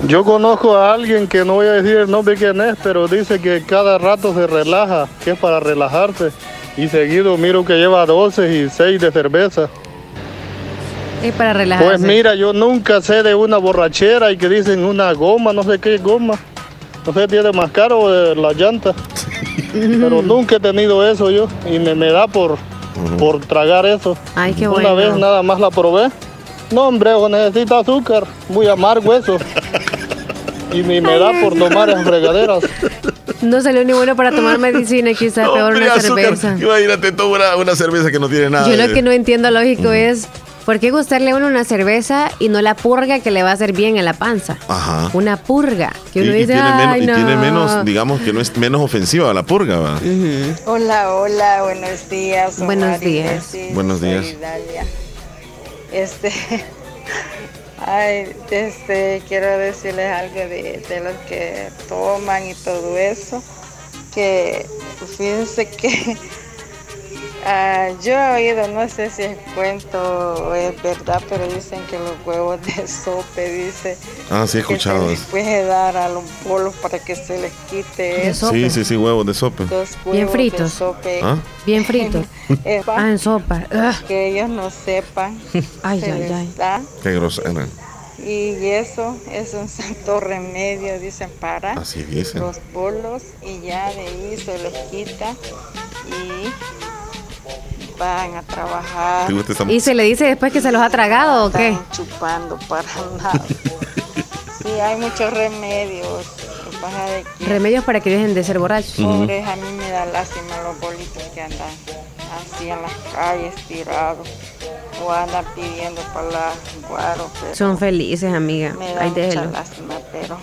Yo conozco a alguien que no voy a decir el nombre quién es, pero dice que cada rato se relaja, que es para relajarse. Y seguido miro que lleva 12 y 6 de cerveza. Es para relajarse. Pues mira, yo nunca sé de una borrachera y que dicen una goma, no sé qué goma. No sé, tiene más caro de la llanta. pero nunca he tenido eso yo y me, me da por, por tragar eso. Ay, qué Una vez nada más la probé. No, hombre, necesita azúcar. Muy amargo eso. Y ni me da por tomar en fregaderas. No salió ni bueno para tomar medicina, quizás peor una cerveza. Imagínate, toma una, cerveza que no tiene nada. Yo lo que no entiendo lógico es ¿Por qué gustarle a uno una cerveza y no la purga que le va a hacer bien en la panza? Ajá. Una purga. Que uno y, dice, tiene, menos, y tiene menos, digamos que no es menos ofensiva la purga, ¿va? Hola, hola, buenos días. Buenos días. Buenos días. Este, ay, este, quiero decirles algo de, de los que toman y todo eso, que fíjense que Ah, yo he oído, no sé si es cuento o es verdad, pero dicen que los huevos de sope, dice. Ah, sí, he escuchado que se les puede dar a los bolos para que se les quite eso. Sí, sí, sí, huevos de sope. Bien fritos. ¿Ah? Bien fritos. ah, en sopa. Que ellos no sepan. ay, ay, ay. Qué grosera. Y eso es un santo remedio, dicen, para Así dicen. los bolos y ya de ahí se les quita y van a trabajar. ¿Y se le dice después que se los ha tragado o qué? chupando para nada. sí, hay muchos remedios. remedios para que dejen de ser borrachos. Pobres, a mí me da lástima los bolitos que andan así en las calles tirados o andan pidiendo para la guaro. Son felices, amiga. Me da mucha lástima, pero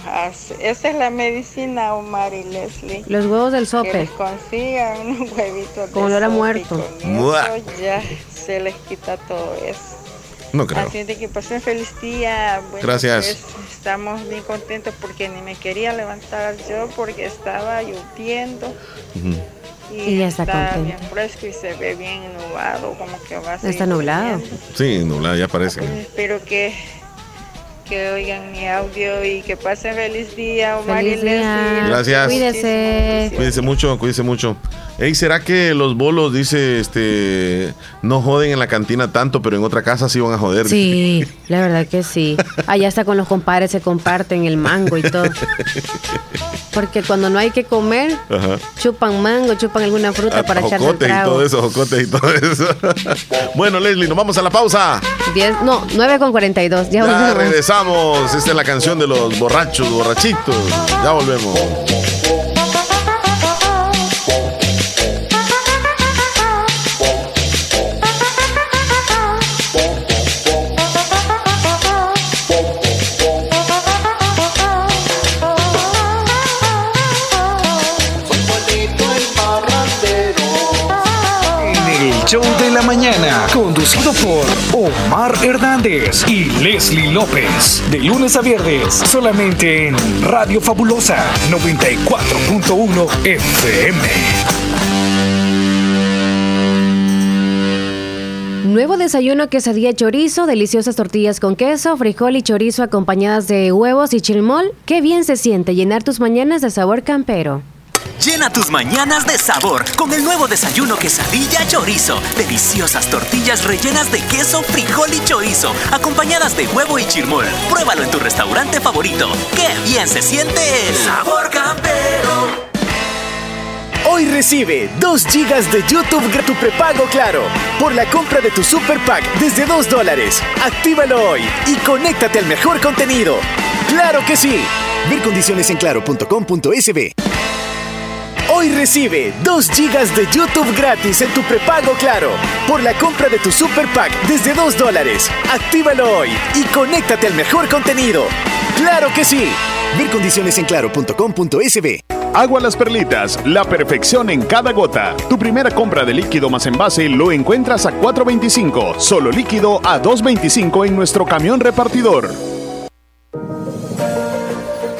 esa es la medicina, Omar y Leslie. Los huevos del sope. Que les consigan unos huevitos Como lo era muerto. eso ya se les quita todo eso. No creo. Así de que pasen feliz día. Gracias. Pues, estamos bien contentos porque ni me quería levantar yo porque estaba lloviendo. Y, ya está, bien fresco y se ve bien nublado, como que va a Está nublado. Sí, nublado, ya parece. Pues espero que que oigan mi audio y que pasen feliz día, Omar Feliz y día. Leslie. Gracias. Cuídese. Cuídese mucho, cuídese mucho. Ey, ¿será que los bolos, dice, este, no joden en la cantina tanto, pero en otra casa sí van a joder? Sí, la verdad que sí. Allá hasta con los compadres se comparten el mango y todo. Porque cuando no hay que comer, Ajá. chupan mango, chupan alguna fruta Ah, para echarle el jocotes y trago. todo eso, jocotes y todo eso. bueno, Leslie, nos vamos a la pausa. Diez- no, 9 con 42. Ya, Ya volvemos. regresamos. Esta es la canción de los borrachos, borrachitos. Ya volvemos. Conducido por Omar Hernández y Leslie López. De lunes a viernes, solamente en Radio Fabulosa 94.1 FM. Nuevo desayuno, quesadilla chorizo, deliciosas tortillas con queso, frijol y chorizo acompañadas de huevos y chilmol. Qué bien se siente llenar tus mañanas de sabor campero. Llena tus mañanas de sabor con el nuevo desayuno quesadilla chorizo. Deliciosas tortillas rellenas de queso, frijol y chorizo, acompañadas de huevo y chirmol. Pruébalo en tu restaurante favorito. ¡Qué bien se siente el sabor campero! Hoy recibe 2 gigas de YouTube gra- tu prepago Claro por la compra de tu Super Pack desde 2 dólares. Actívalo hoy y conéctate al mejor contenido. ¡Claro que sí! Ver condiciones en claro.com.sb. Hoy recibe 2 gigas de YouTube gratis en tu prepago Claro por la compra de tu Super Pack desde 2 dólares. Actívalo hoy y conéctate al mejor contenido. ¡Claro que sí! Ver condiciones en claro.com.sb. Agua Las Perlitas, la perfección en cada gota. Tu primera compra de líquido más envase lo encuentras a 4.25, solo líquido a 2.25 en nuestro camión repartidor.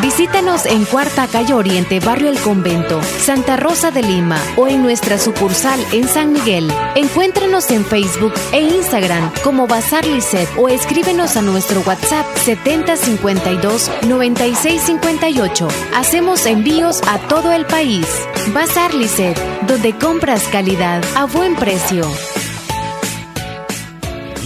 Visítanos en Cuarta Calle Oriente, Barrio El Convento, Santa Rosa de Lima o en nuestra sucursal en San Miguel. Encuéntranos en Facebook e Instagram como Bazar Lisset o escríbenos a nuestro WhatsApp 7052 9658. Hacemos envíos a todo el país. Bazar Lisset, donde compras calidad a buen precio.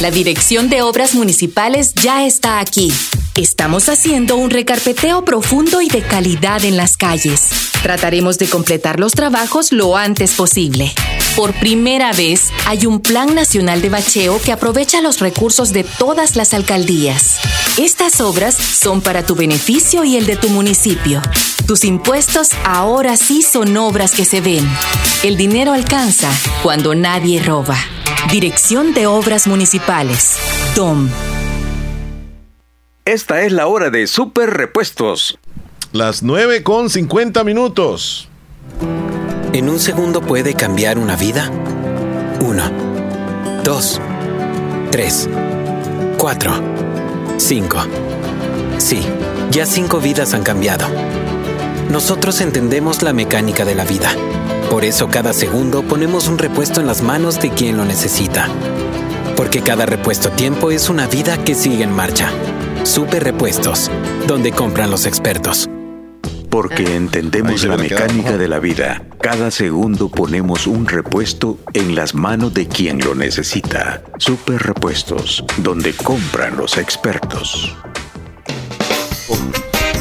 La Dirección de Obras Municipales ya está aquí. Estamos haciendo un recarpeteo profundo y de calidad en las calles. Trataremos de completar los trabajos lo antes posible. Por primera vez, hay un Plan Nacional de Bacheo que aprovecha los recursos de todas las alcaldías. Estas obras son para tu beneficio y el de tu municipio. Tus impuestos ahora sí son obras que se ven. El dinero alcanza cuando nadie roba. Dirección de Obras Municipales. DOM. Esta es la hora de Super Repuestos. Las 9 con 50 minutos. En un segundo puede cambiar una vida. Uno, dos, tres, cuatro, cinco. Sí, ya cinco vidas han cambiado. Nosotros entendemos la mecánica de la vida. Por eso cada segundo ponemos un repuesto en las manos de quien lo necesita. Porque cada repuesto tiempo es una vida que sigue en marcha. Super Repuestos, donde compran los expertos. Porque entendemos la mecánica de la vida. Cada segundo ponemos un repuesto en las manos de quien lo necesita. Super Repuestos, donde compran los expertos.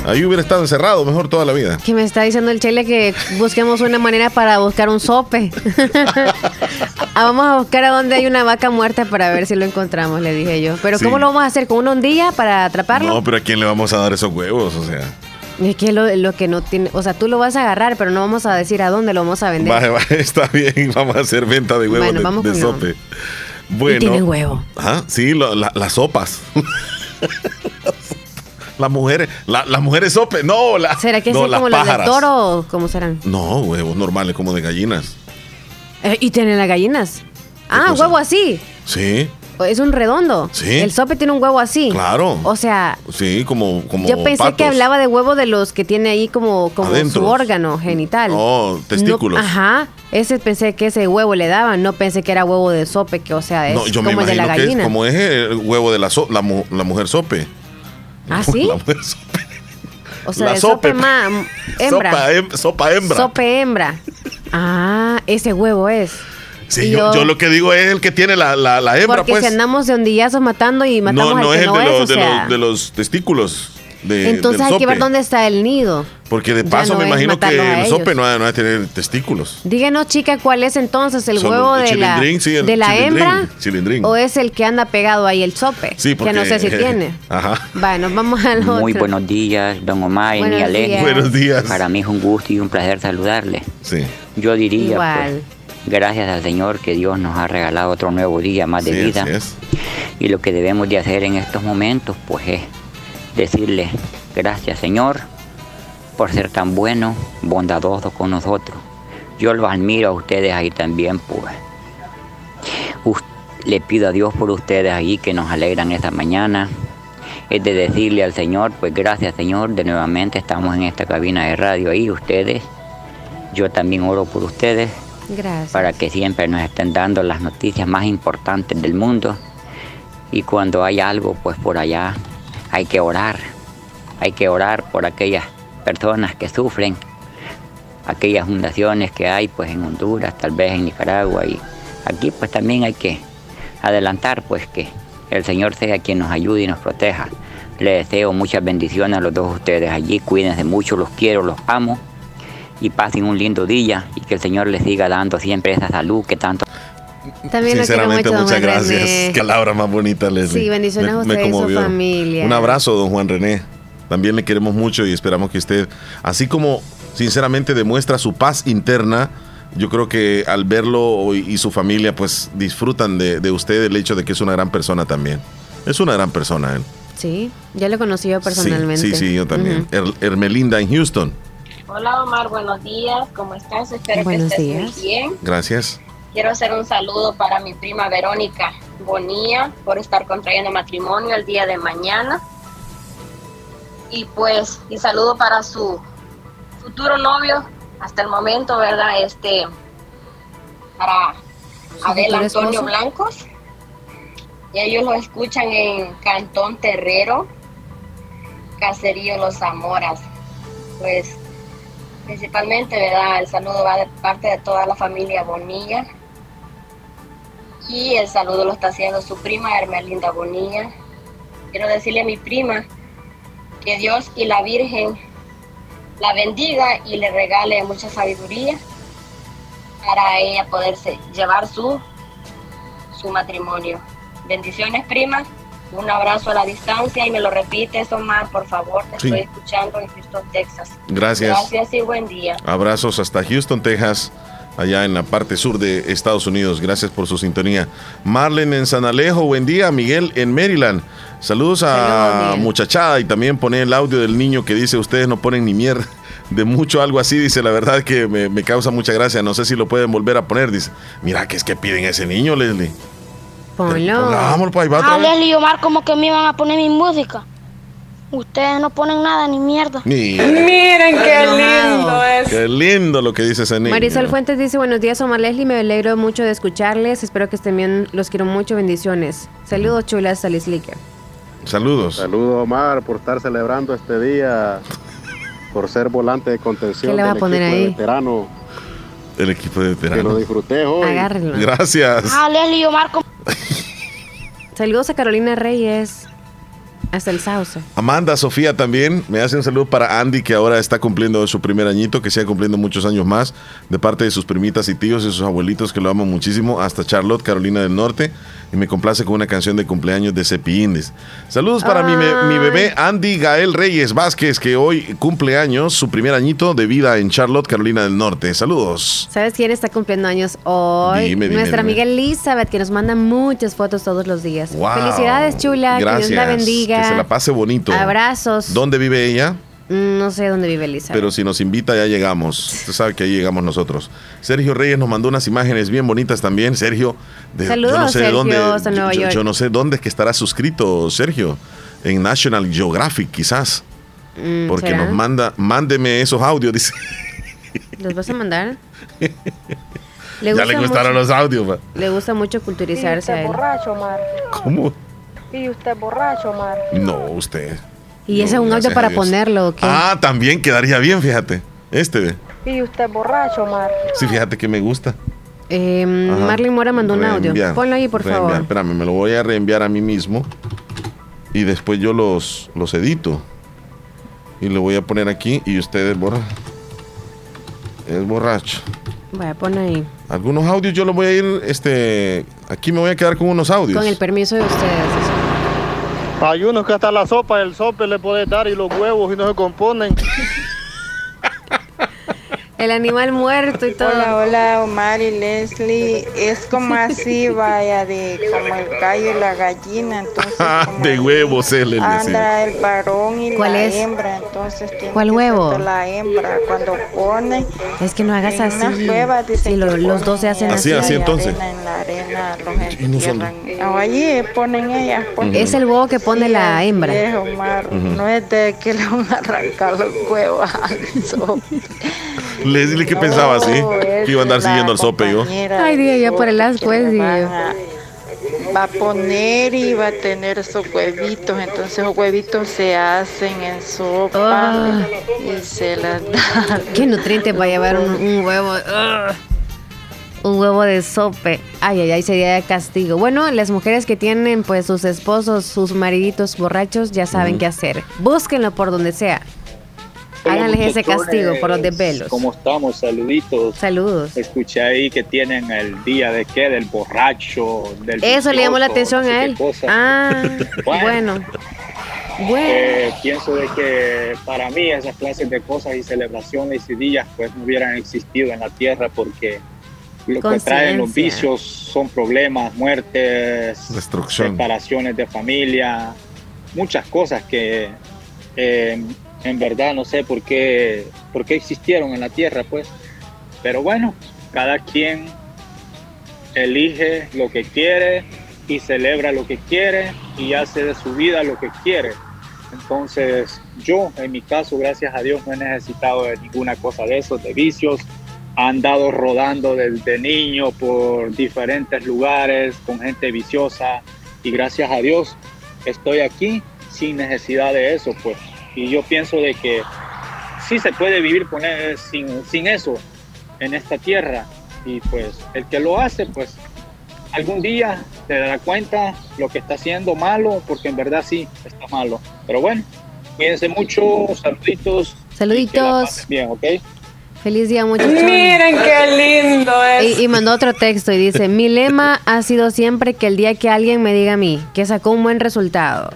Ahí hubiera estado encerrado mejor toda la vida. Que me está diciendo el Chele que busquemos una manera para buscar un sope. Ah, vamos a buscar a donde hay una vaca muerta para ver si lo encontramos, le dije yo. Pero Sí. ¿cómo lo vamos a hacer? ¿Con una hondilla para atraparlo? No, pero ¿a quién le vamos a dar esos huevos? O sea, Es que lo, lo que no tiene, o sea, tú lo vas a agarrar, pero no vamos a decir a dónde lo vamos a vender. vale, vale, está bien, vamos a hacer venta de huevos Bueno, de- vamos de, con sope. Bueno. tienen huevo. Ajá, sí, la- las sopas. las mujeres, la- las mujeres sope, no, la, ¿Será que no, las como los del pájaras. toro o cómo serán? No, huevos normales como de gallinas. Eh, ¿Y tienen las gallinas? Ah, cosa? huevo así. Sí, Es un redondo. Sí. El sope tiene un huevo así. claro. O sea, Sí, como, como yo pensé que hablaba de huevo de los que tiene ahí como, como su órgano genital. Oh, testículos. No, ajá. Ese pensé que ese huevo le daban. No pensé que era huevo de sope, que o sea, es No, yo me como el de la que es gallina. como es el huevo de la, so- la, mu- la mujer sope. ¿Ah, sí? La mujer sope. O sea, la de sope sope. hembra. Sopa, hem- sopa hembra. Sope hembra. Ah, ese huevo es. Sí, yo, lo que digo es el que tiene la, la, la hembra, Porque pues. si andamos de hondillazos matando y matamos no, al no que es el no de, es, los, o de, sea, los, de los testículos. De, entonces hay que ver sope. dónde está el nido. Porque de paso no me es imagino que a el sope no ha, no de tener testículos. Díganos, chica, ¿cuál es entonces el huevo el de la, sí, el de la hembra? chilindrín. ¿O es el que anda pegado ahí el sope? Sí, porque, que no sé si tiene. Ajá. Bueno, vamos al otro. Muy buenos días, don Omar y Buenos días. Buenos días. Para mí es un gusto y un placer saludarle. Sí. Yo diría, Igual. pues, gracias al Señor que Dios nos ha regalado otro nuevo día más de Sí, vida. Y lo que debemos de hacer en estos momentos, pues es decirle gracias Señor por ser tan bueno, bondadoso con nosotros. Yo los admiro a ustedes ahí también, pues. Le pido a Dios por ustedes ahí que nos alegran esta mañana es de decirle al Señor, pues gracias Señor, de nuevamente estamos en esta cabina de radio ahí, ustedes. Yo también oro por ustedes Gracias. para que siempre nos estén dando las noticias más importantes del mundo. Y cuando hay algo, pues por allá hay que orar. Hay que orar por aquellas personas que sufren, aquellas fundaciones que hay pues en Honduras, tal vez en Nicaragua y aquí pues también hay que adelantar pues que el Señor sea quien nos ayude y nos proteja. Le deseo muchas bendiciones a los dos ustedes allí, cuídense mucho, los quiero, los amo y pasen un lindo día y que el Señor les siga dando siempre esa salud que tanto También Sinceramente, mucho, muchas gracias. René. Qué palabra más bonita, Leslie. Sí, bendiciones a usted y su familia. Un abrazo, don Juan René. También le queremos mucho y esperamos que usted, así como sinceramente demuestra su paz interna, yo creo que al verlo y y su familia, pues disfrutan de, de usted el hecho de que es una gran persona también. Es una gran persona él. Sí, ya lo conocí yo personalmente. Sí, sí, sí, yo también. Her- Hermelinda en Houston. Hola Omar, buenos días, ¿cómo estás? Espero Buenos que estés días. muy bien. Gracias. Quiero hacer un saludo para mi prima Verónica Bonilla por estar contrayendo matrimonio el día de mañana. Y pues, y saludo para su futuro novio hasta el momento, ¿verdad? Este, para Abel Antonio esposo? Blancos. Y ellos lo escuchan en Cantón Terrero, Caserío Los Zamoras. Pues principalmente, ¿verdad? El saludo va de parte de toda la familia Bonilla. Y el saludo lo está haciendo su prima Hermelinda Bonilla. Quiero decirle a mi prima que Dios y la Virgen la bendiga y le regale mucha sabiduría para ella poderse llevar su, su matrimonio. Bendiciones, prima. Un abrazo a la distancia y me lo repites, Omar, por favor. Te Sí. estoy escuchando en Houston, Texas. Gracias. Gracias y buen día. Abrazos hasta Houston, Texas, allá en la parte sur de Estados Unidos. Gracias por su sintonía. Marlen en San Alejo, buen día. Miguel en Maryland. Saludos a Saludos, muchachada y también pone el audio del niño que dice ustedes no ponen ni mierda de mucho, algo así. Dice la verdad que me, me causa mucha gracia. No sé si lo pueden volver a poner. Dice, mira que es que piden a ese niño, Leslie. Ponlo. Vamos, pues ahí va vez. Leslie y Omar como que me iban a poner mi música. Ustedes no ponen nada ni mierda. Mira, Miren qué lindo es. qué lindo lo que dice ese niño. Marisol Fuentes dice, buenos días, Omar Leslie, me alegro mucho de escucharles, espero que estén bien, los quiero mucho, bendiciones. Saludos chulas, Sally Slicker. Saludos. Saludos Omar por estar celebrando este día, por ser volante de contención ¿Qué le va a poner ahí? veterano. El equipo de Que lo veteranos. disfruté hoy. Agárrenlo. Gracias. Ah, Leslie y Omar como... Saludos a Carolina Reyes, hasta el Sauce. Amanda, Sofía también. Me hace un saludo para Andy, que ahora está cumpliendo su primer añito, que siga cumpliendo muchos años más, de parte de sus primitas y tíos y sus abuelitos, que lo aman muchísimo, hasta Charlotte, Carolina del Norte. Y me complace con una canción de cumpleaños de Cepi Indies. Saludos para mi, mi bebé Andy Gael Reyes Vázquez, que hoy cumple años, su primer añito de vida en Charlotte, Carolina del Norte. Saludos. ¿Sabes quién está cumpliendo años hoy? Dime, dime, Nuestra dime. amiga Elizabeth, que nos manda muchas fotos todos los días. Wow. Felicidades, chula, Gracias. que Dios la bendiga. Que se la pase bonito. Abrazos. ¿Dónde vive ella? No sé dónde vive Elizabeth. Pero si nos invita ya llegamos. Usted sabe que ahí llegamos nosotros. Sergio Reyes nos mandó unas imágenes bien bonitas también. Sergio, de, Saludos, yo no sé Sergio, dónde, hasta Nueva yo, York. yo no sé dónde es que estará suscrito Sergio. En National Geographic quizás. Mm, Porque ¿será? nos manda, mándeme esos audios, dice. ¿Los vas a mandar? Le ya le gustaron mucho- los audios. Le gusta mucho culturizarse a él. borracho, Omar. ¿Cómo? Y usted borracho, Omar. No, usted. Y ese es un audio a para ponerlo, ¿o qué? Ah, también quedaría bien, fíjate. Este, ve. Y usted borracho, Omar. Sí, fíjate que me gusta. Eh, Ajá. Marlene Mora mandó un audio. Ponlo ahí, por reenviar. favor. Espérame, me lo voy a reenviar a mí mismo. Y después yo los, los edito. Y lo voy a poner aquí y ustedes borran. Es borracho. Vaya, pon ahí. Algunos audios yo los voy a ir, este, aquí me voy a quedar con unos audios. Con el permiso de ustedes. Hay unos que hasta la sopa, el sope le puede dar y los huevos y no se componen. El animal muerto y todo. Hola, hola, Omar y Leslie. Es como así, vaya, de como el gallo y la gallina. Entonces, como de huevos, él, él, sí. anda el varón y ¿Cuál la es? hembra. Entonces, tiene ¿Cuál que huevo? la hembra. Cuando pone Es que no hagas en así. unas cuevas, dicen Sí, lo- que los dos se hacen Así, así. así entonces. arena en la arena los entierran. O allí ponen ellas. Ponen. Es el huevo que pone la hembra. Es, Omar. Ujú. No es de que le van a arrancar los huevos sope. Leslie, ¿qué pensaba así? es Que iba a andar siguiendo al sope yo. Ay, diga ya por el as, pues, que le digo. van a- Va a poner y va a tener esos huevitos, entonces los huevitos se hacen en sopa y se las dan. ¿Qué nutrientes va a llevar un, un huevo? Ugh. Un huevo de sope. Ay, ay, ay, sería de castigo. Bueno, las mujeres que tienen pues sus esposos, sus mariditos borrachos, ya saben qué hacer. Búsquenlo por donde sea. Háganles ese castigo por los desvelos. ¿Cómo estamos? Saluditos. Saludos. Escuché ahí que tienen el día de qué, del borracho, del Eso le llamó la vicioso, atención no sé a él. Ah, bueno. Bueno. Eh, pienso de que para mí esas clases de cosas y celebraciones y días pues no hubieran existido en la tierra porque lo que traen los vicios son problemas, muertes, Destrucción. separaciones de familia, muchas cosas que eh, en verdad no sé por qué, por qué existieron en la tierra, pues. Pero bueno, cada quien elige lo que quiere y celebra lo que quiere y hace de su vida lo que quiere. Entonces, yo, en mi caso, gracias a Dios, no he necesitado de ninguna cosa de esos, de vicios. He andado rodando desde niño por diferentes lugares con gente viciosa y gracias a Dios estoy aquí sin necesidad de eso, pues. Y yo pienso de que sí se puede vivir con e- sin, sin eso en esta tierra y pues el que lo hace, pues algún día se dará cuenta lo que está haciendo malo, porque en verdad sí está malo. Pero bueno, cuídense mucho, saluditos. Saluditos. Bien, ¿ok? Feliz día, muchachos. Miren qué lindo es. Y, y mandó otro texto y dice, mi lema ha sido siempre que el día que alguien me diga a mí que sacó un buen resultado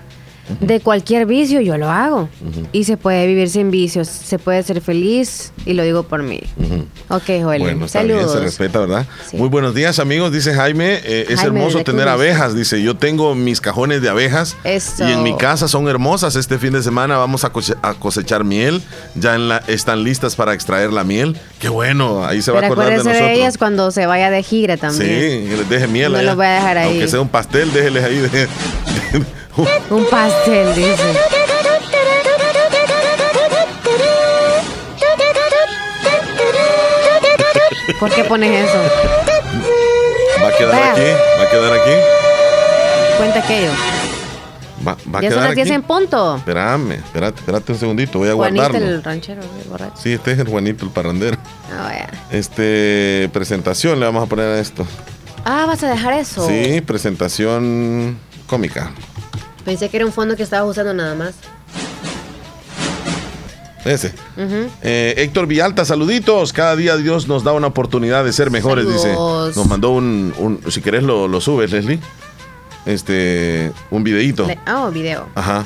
de cualquier vicio, yo lo hago. Y se puede vivir sin vicios, se puede ser feliz y lo digo por mí. Ok, Joel. Bueno, está bien, Saludos. se respeta, ¿verdad? Muy buenos días, amigos. Dice Jaime, eh, es Jaime hermoso de tener Cruz. abejas. Dice, yo tengo mis cajones de abejas Eso. y en mi casa son hermosas. Este fin de semana vamos a, cose- a cosechar miel. Ya en la, están listas para extraer la miel. Qué bueno, ahí se va a Pero acordar de nosotros. de ellas cuando se vaya de gira también. Sí, que les deje miel. No allá. los voy a dejar ahí. Aunque sea un pastel, déjeles ahí. de- Un pastel, dice. ¿Por qué pones eso? Va a quedar aquí, va a quedar aquí. Cuenta aquello. Va, va a Ya son las 10 aquí. en punto. Espérame, espérate, espérate un segundito, voy a Juanita guardarlo. el ranchero, el borracho. Sí, este es el Juanito, el parrandero. Ah, vaya. Este, presentación le vamos a poner a esto. Ah, vas a dejar eso. Sí, presentación cómica. Pensé que era un fondo que estabas usando nada más. Ese. Eh, Héctor Villalta, saluditos. Cada día Dios nos da una oportunidad de ser mejores, Saludos. dice. Nos mandó un, un- si querés lo, lo subes, Leslie. Este, un videíto. Le- Ah, oh, video. Ajá.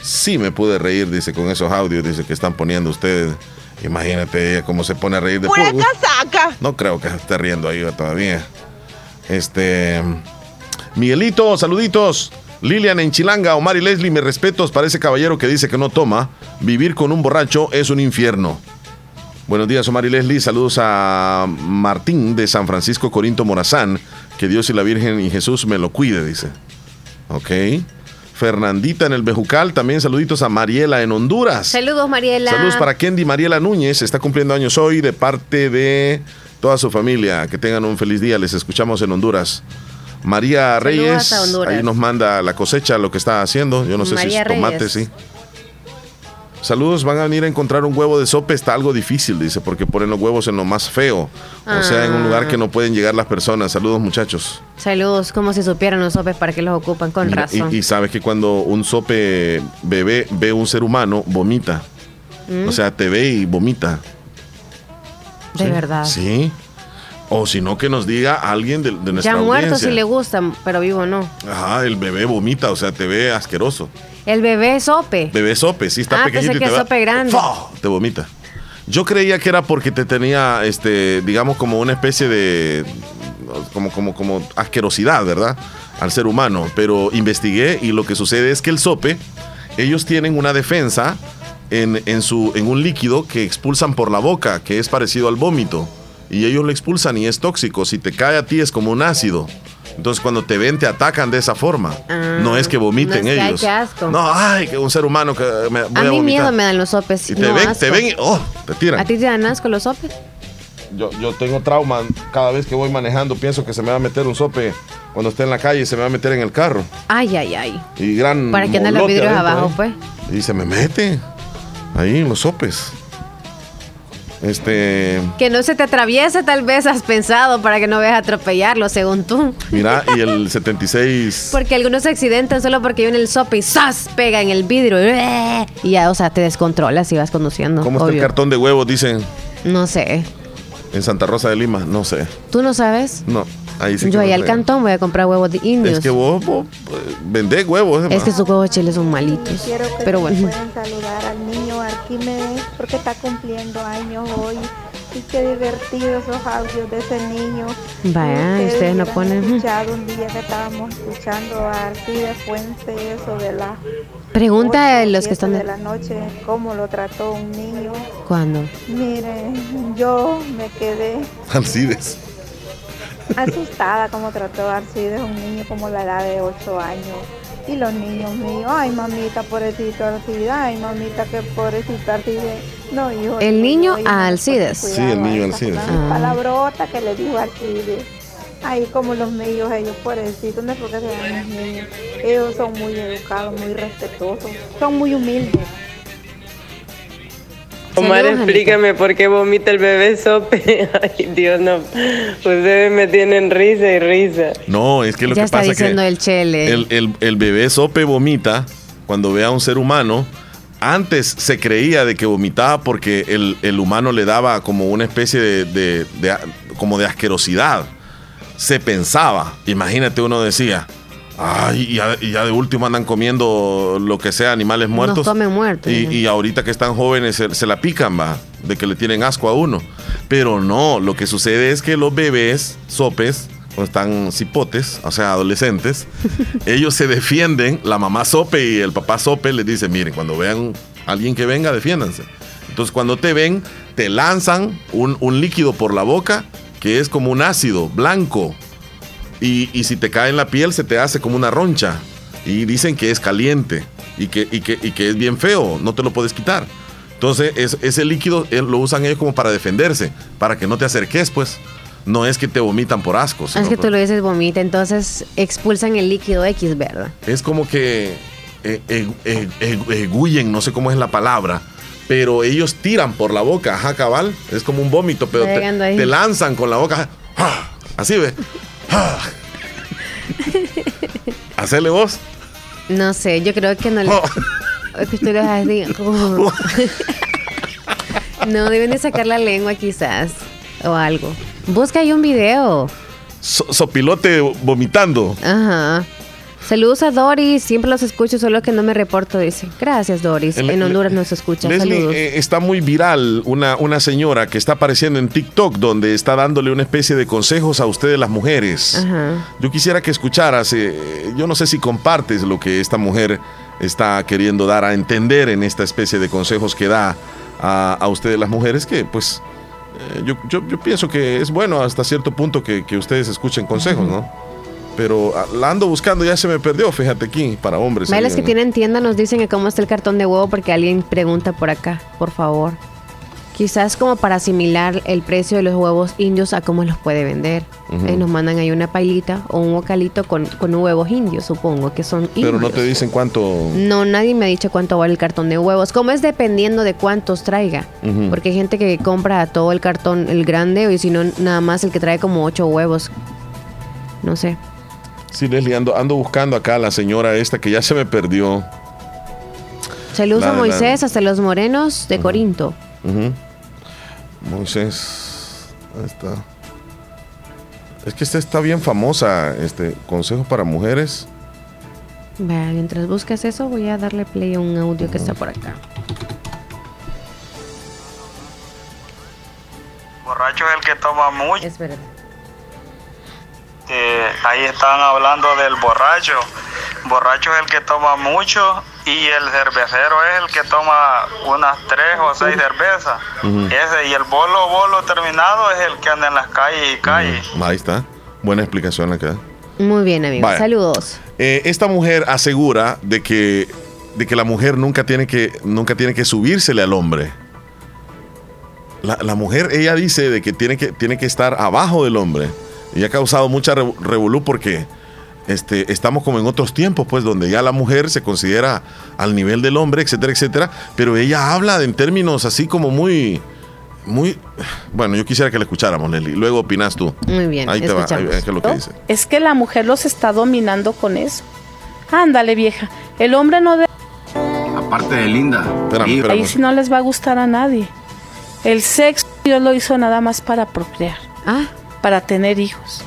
Sí me pude reír, dice, con esos audios, dice, que están poniendo ustedes. Imagínate ella cómo se pone a reír de ¡Pura casaca! No creo que se esté riendo ahí todavía. Este. Miguelito, saluditos. Lilian en Chilanga, Omar y Leslie, mis respetos para ese caballero que dice que no toma. Vivir con un borracho es un infierno. Buenos días, Omar y Leslie. Saludos a Martín de San Francisco Corinto Morazán. Que Dios y la Virgen y Jesús me lo cuide, dice. Ok. Fernandita en el Bejucal. También saluditos a Mariela en Honduras. Saludos, Mariela. Saludos para Kendi Mariela Núñez, está cumpliendo años hoy de parte de toda su familia. Que tengan un feliz día, les escuchamos en Honduras. María Reyes, ahí nos manda la cosecha, lo que está haciendo. Yo no sé María si es tomate, sí. Saludos, van a venir a encontrar un huevo de sopa, está algo difícil, dice, porque ponen los huevos en lo más feo. O sea, en un lugar que no pueden llegar las personas. Saludos, muchachos. Saludos, como si supieran los sopes para que los ocupan, con Mira, razón. Y, y sabes que cuando un sope bebé ve un ser humano, vomita. Mm. O sea, te ve y vomita. de Sí, verdad. Sí. O si no, que nos diga alguien de, de nuestra ya muerto audiencia. si le gustan, pero vivo no. Ajá, el bebé vomita, o sea, te ve asqueroso. El bebé sope. Bebé sope, sí está Ah, pequeñito pensé y que te, va- sope grande. Te vomita. Yo creía que era porque te tenía, este, digamos, como una especie de, como, como, como asquerosidad, ¿verdad? Al ser humano. Pero investigué y lo que sucede es que el sope, ellos tienen una defensa en, en su, en un líquido que expulsan por la boca, que es parecido al vómito. Y ellos lo expulsan y es tóxico. Si te cae a ti es como un ácido. Entonces cuando te ven te atacan de esa forma. no es que vomiten no es que, ay, ellos. qué asco. No, ay, que un ser humano que me voy a a, mí miedo me dan los sopes. Y te no ven, asco. te ven y oh, te tiran. ¿A ti te dan asco los sopes? Yo, yo tengo trauma cada vez que voy manejando, pienso que se me va a meter un sope cuando esté en la calle, se me va a meter en el carro. Ay, ay, ay. Y gran Para que anden los vidrios abajo, ¿eh? pues. Y se me mete ahí en los sopes. Este, Que no se te atraviese, tal vez has pensado, para que no veas atropellarlo, según tú. mira, y el 76 Porque algunos se accidentan solo porque viene el sope y ¡zas! pega en el vidrio. Y ya, o sea, te descontrolas y vas conduciendo. ¿Cómo está el cartón de huevos? Dicen No sé. en Santa Rosa de Lima. No sé. ¿Tú no sabes? No, ahí sí Yo no allá al cantón voy a comprar huevos de indios. Es que vos, vos, vendés huevos. Es que sus huevos de chile son malitos. Quiero que Pero bueno. puedan saludar al niño Arquímedes porque está cumpliendo años hoy. Y qué divertidos esos audios de ese niño. Vaya, ustedes no hubieran ponen- escuchado un día que estábamos escuchando a Arquímedes Fuente eso de la Pregunta a los que están de de... la noche cómo lo trató un niño. ¿Cuándo? Mire, yo me quedé Alcides. Asustada como trató a Arcides un niño como la edad de 8 años. Y los niños míos, ay mamita, pobrecito Arcides, ay mamita, que pobrecito Arcides. No, hijo. El niño a Alcides. puse Sí, el cuidado a niño Alcides, sí. Ah. palabrota que le dijo a Arcides. Ay, como los míos, ellos pobrecitos, no es porque sean los niños. Ellos son muy educados, muy respetuosos, son muy humildes. Omar, Saludos, explícame por qué vomita el bebé sope. Ay, Dios, no. Ustedes me tienen risa y risa. No, es que lo ya que está pasa diciendo que el chele. el, el- el bebé sope vomita cuando ve a un ser humano. Antes se creía de que vomitaba porque el, el humano le daba como una especie de, de- de a- como de asquerosidad. Se pensaba, imagínate, uno decía, ay, y ya, y ya de último andan comiendo lo que sea, animales muertos. Nos comen muertos. Y, y ahorita que están jóvenes se, se la pican, va, de que le tienen asco a uno. Pero no, lo que sucede es que los bebés, sopes, cuando están cipotes, o sea, adolescentes, ellos se defienden, la mamá sope y el papá sope les dice, miren, cuando vean a alguien que venga, defiéndanse. Entonces cuando te ven, te lanzan un, un líquido por la boca que es como un ácido blanco. Y, y si te cae en la piel se te hace como una roncha. Y dicen que es caliente y que, y que, y que es bien feo, no te lo puedes quitar. Entonces es- ese líquido eh, lo usan ellos como para defenderse, para que no te acerques, pues. No es que te vomitan por asco. Es sino que pues, tú lo dices vomita, entonces expulsan el líquido X, ¿verdad? es como que eh, eh, eh, eh, egullen, no sé cómo es la palabra, pero ellos tiran por la boca, ajá, cabal. Es como un vómito, pero te, lanzan con la boca. ¡ah! Así ve. ¡Ah! Hacele vos. No sé, yo creo que no le... Oh. No, deben de sacar la lengua quizás. O algo. Busca ahí un video. So- sopilote vomitando. Ajá. Saludos a Doris, siempre los escucho, solo que no me reporto, dice. Gracias, Doris. El- en Honduras nos escuchan. Leslie, Saludos. eh, está muy viral una, una señora que está apareciendo en TikTok donde está dándole una especie de consejos a ustedes las mujeres. Ajá. Yo quisiera que escucharas, eh, yo no sé si compartes lo que esta mujer está queriendo dar a entender en esta especie de consejos que da a, a ustedes las mujeres, que pues eh, yo, yo- yo pienso que es bueno hasta cierto punto que, que ustedes escuchen consejos, ¿no? Pero ah, la ando buscando, ya se me perdió, fíjate aquí, para hombres. Ahí, que tienen tienda nos dicen que cómo está el cartón de huevo porque alguien pregunta por acá, por favor. Quizás como para asimilar el precio de los huevos indios a cómo los puede vender. Eh, nos mandan ahí una pailita o un bocalito con, con huevos indios, supongo que son indios. Pero no te dicen cuánto... No, nadie me ha dicho cuánto vale el cartón de huevos. Como es dependiendo de cuántos traiga. Porque hay gente que compra todo el cartón, el grande, y si no, nada más el que trae como ocho huevos. No sé. Sí, Leslie, ando, ando buscando acá a la señora esta que ya se me perdió. Saludos La- a la- Moisés, hasta los morenos de Corinto. Ujú. Moisés. Ahí está. Es que esta está bien famosa, este consejo para mujeres. Vea, mientras buscas eso, voy a darle play a un audio que está por acá. Borracho es el que toma mucho. Es verdad. Eh, ahí están hablando del borracho. Borracho es el que toma mucho y el cervecero es el que toma unas tres o seis cervezas. Ese y el bolo bolo terminado es el que anda en las calles y calles. Ahí está. Buena explicación acá. Muy bien, amigo. Vaya. Saludos. Eh, esta mujer asegura de que, de que la mujer nunca tiene que, nunca tiene que subírsele al hombre. La, la mujer, ella dice de que tiene, que tiene que estar abajo del hombre. Y ha causado mucha re- revolú porque este, estamos como en otros tiempos, pues, donde ya la mujer se considera al nivel del hombre, etcétera, etcétera. Pero ella habla en términos así como muy, muy... Bueno, yo quisiera que la escucháramos, Nelly. Luego opinas tú. Muy bien, Ahí te va, ahí, es lo que dice. Es que la mujer los está dominando con eso. Ándale, vieja. El hombre no debe... Aparte de linda. Espérame, espérame. Ahí sí no les va a gustar a nadie. El sexo Dios lo hizo nada más para procrear. Para tener hijos.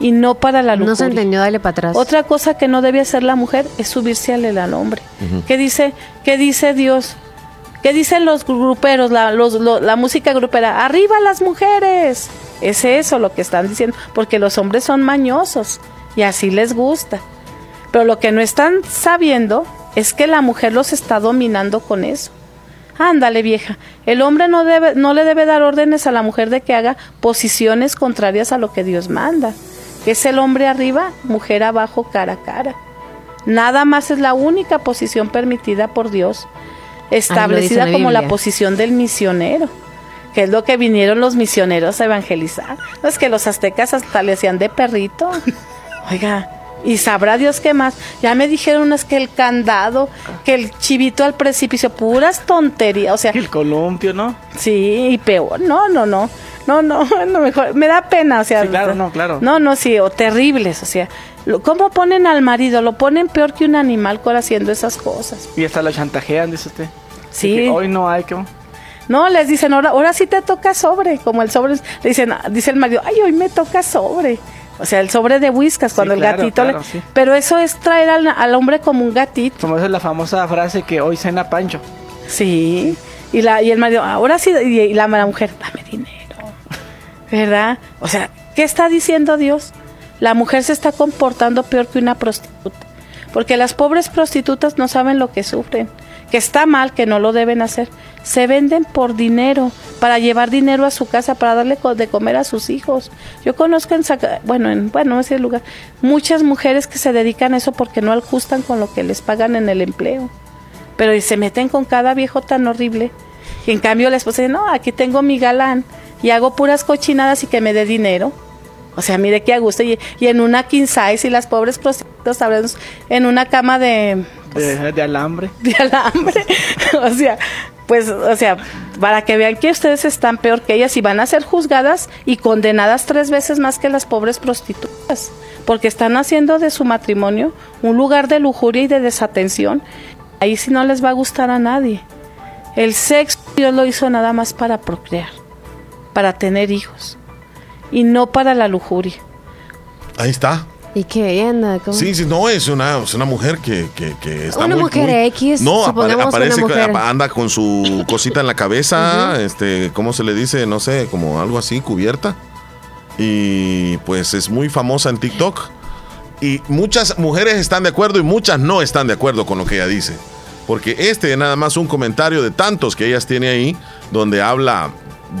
Y no para la lujuria. No se entendió, dale para atrás. Otra cosa que no debe hacer la mujer es subirse al, al hombre. ¿Qué dice, qué dice Dios? ¿Qué dicen los gruperos, la, los- lo- la música grupera? ¡Arriba las mujeres! Es eso lo que están diciendo, porque los hombres son mañosos y así les gusta. Pero lo que no están sabiendo es que la mujer los está dominando con eso. Ándale, vieja. El hombre no, debe, no le debe dar órdenes a la mujer de que haga posiciones contrarias a lo que Dios manda. Que es el hombre arriba, mujer abajo, cara a cara. Nada más es la única posición permitida por Dios, establecida la como la posición del misionero, que es lo que vinieron los misioneros a evangelizar. No es que los aztecas hasta le hacían de perrito. Oiga, y sabrá Dios qué más. Ya me dijeron unas que el candado, que el chivito al precipicio, puras tonterías. O sea, El columpio, ¿no? Sí, y peor. No, no, no. No, no, no, mejor. Me da pena, o sea. Sí, claro, no, claro. No, no, sí, o terribles, o sea. ¿Cómo ponen al marido? Lo ponen peor que un animal por haciendo esas cosas. Y hasta lo chantajean, dice usted. Sí. Que hoy no hay que... No, les dicen, ahora, ahora sí te toca sobre. Como el sobre, le dicen, dice el marido, ay, hoy me toca sobre. O sea, el sobre de whiskas, cuando el claro, gatito le- sí. Pero eso es traer al, al hombre como un gatito. Como esa es la famosa frase que hoy cena Pancho. Sí. Y, la, y el marido, ahora sí, y, y la, la mujer, dame dinero. ¿Verdad? O sea, ¿qué está diciendo Dios? La mujer se está comportando peor que una prostituta. Porque las pobres prostitutas no saben lo que sufren. Que está mal, que no lo deben hacer. Se venden por dinero, para llevar dinero a su casa, para darle de comer a sus hijos. Yo conozco en, bueno, en bueno, ese lugar, muchas mujeres que se dedican a eso porque no ajustan con lo que les pagan en el empleo pero se meten con cada viejo tan horrible. Y en cambio la esposa dice, no, aquí tengo mi galán y hago puras cochinadas y que me dé dinero. O sea, mire qué a gusto. Y, y en una king size y las pobres prostitutas en una cama de, De, de alambre. de alambre. o sea, pues, o sea, para que vean que ustedes están peor que ellas y van a ser juzgadas y condenadas tres veces más que las pobres prostitutas. Porque están haciendo de su matrimonio un lugar de lujuria y de desatención. Ahí sí no les va a gustar a nadie. El sexo Dios lo hizo nada más para procrear, para tener hijos y no para la lujuria. Ahí está. ¿Y qué? Anda con- Sí, sí, no, es una, es una mujer que, que, que está Una muy- mujer muy- X, No, apare- aparece, una mujer. que anda con su cosita en la cabeza, este, ¿cómo se le dice? No sé, como algo así, cubierta. Y pues es muy famosa en TikTok. Y muchas mujeres están de acuerdo y muchas no están de acuerdo con lo que ella dice. Porque este es nada más un comentario de tantos que ellas tiene ahí, donde habla,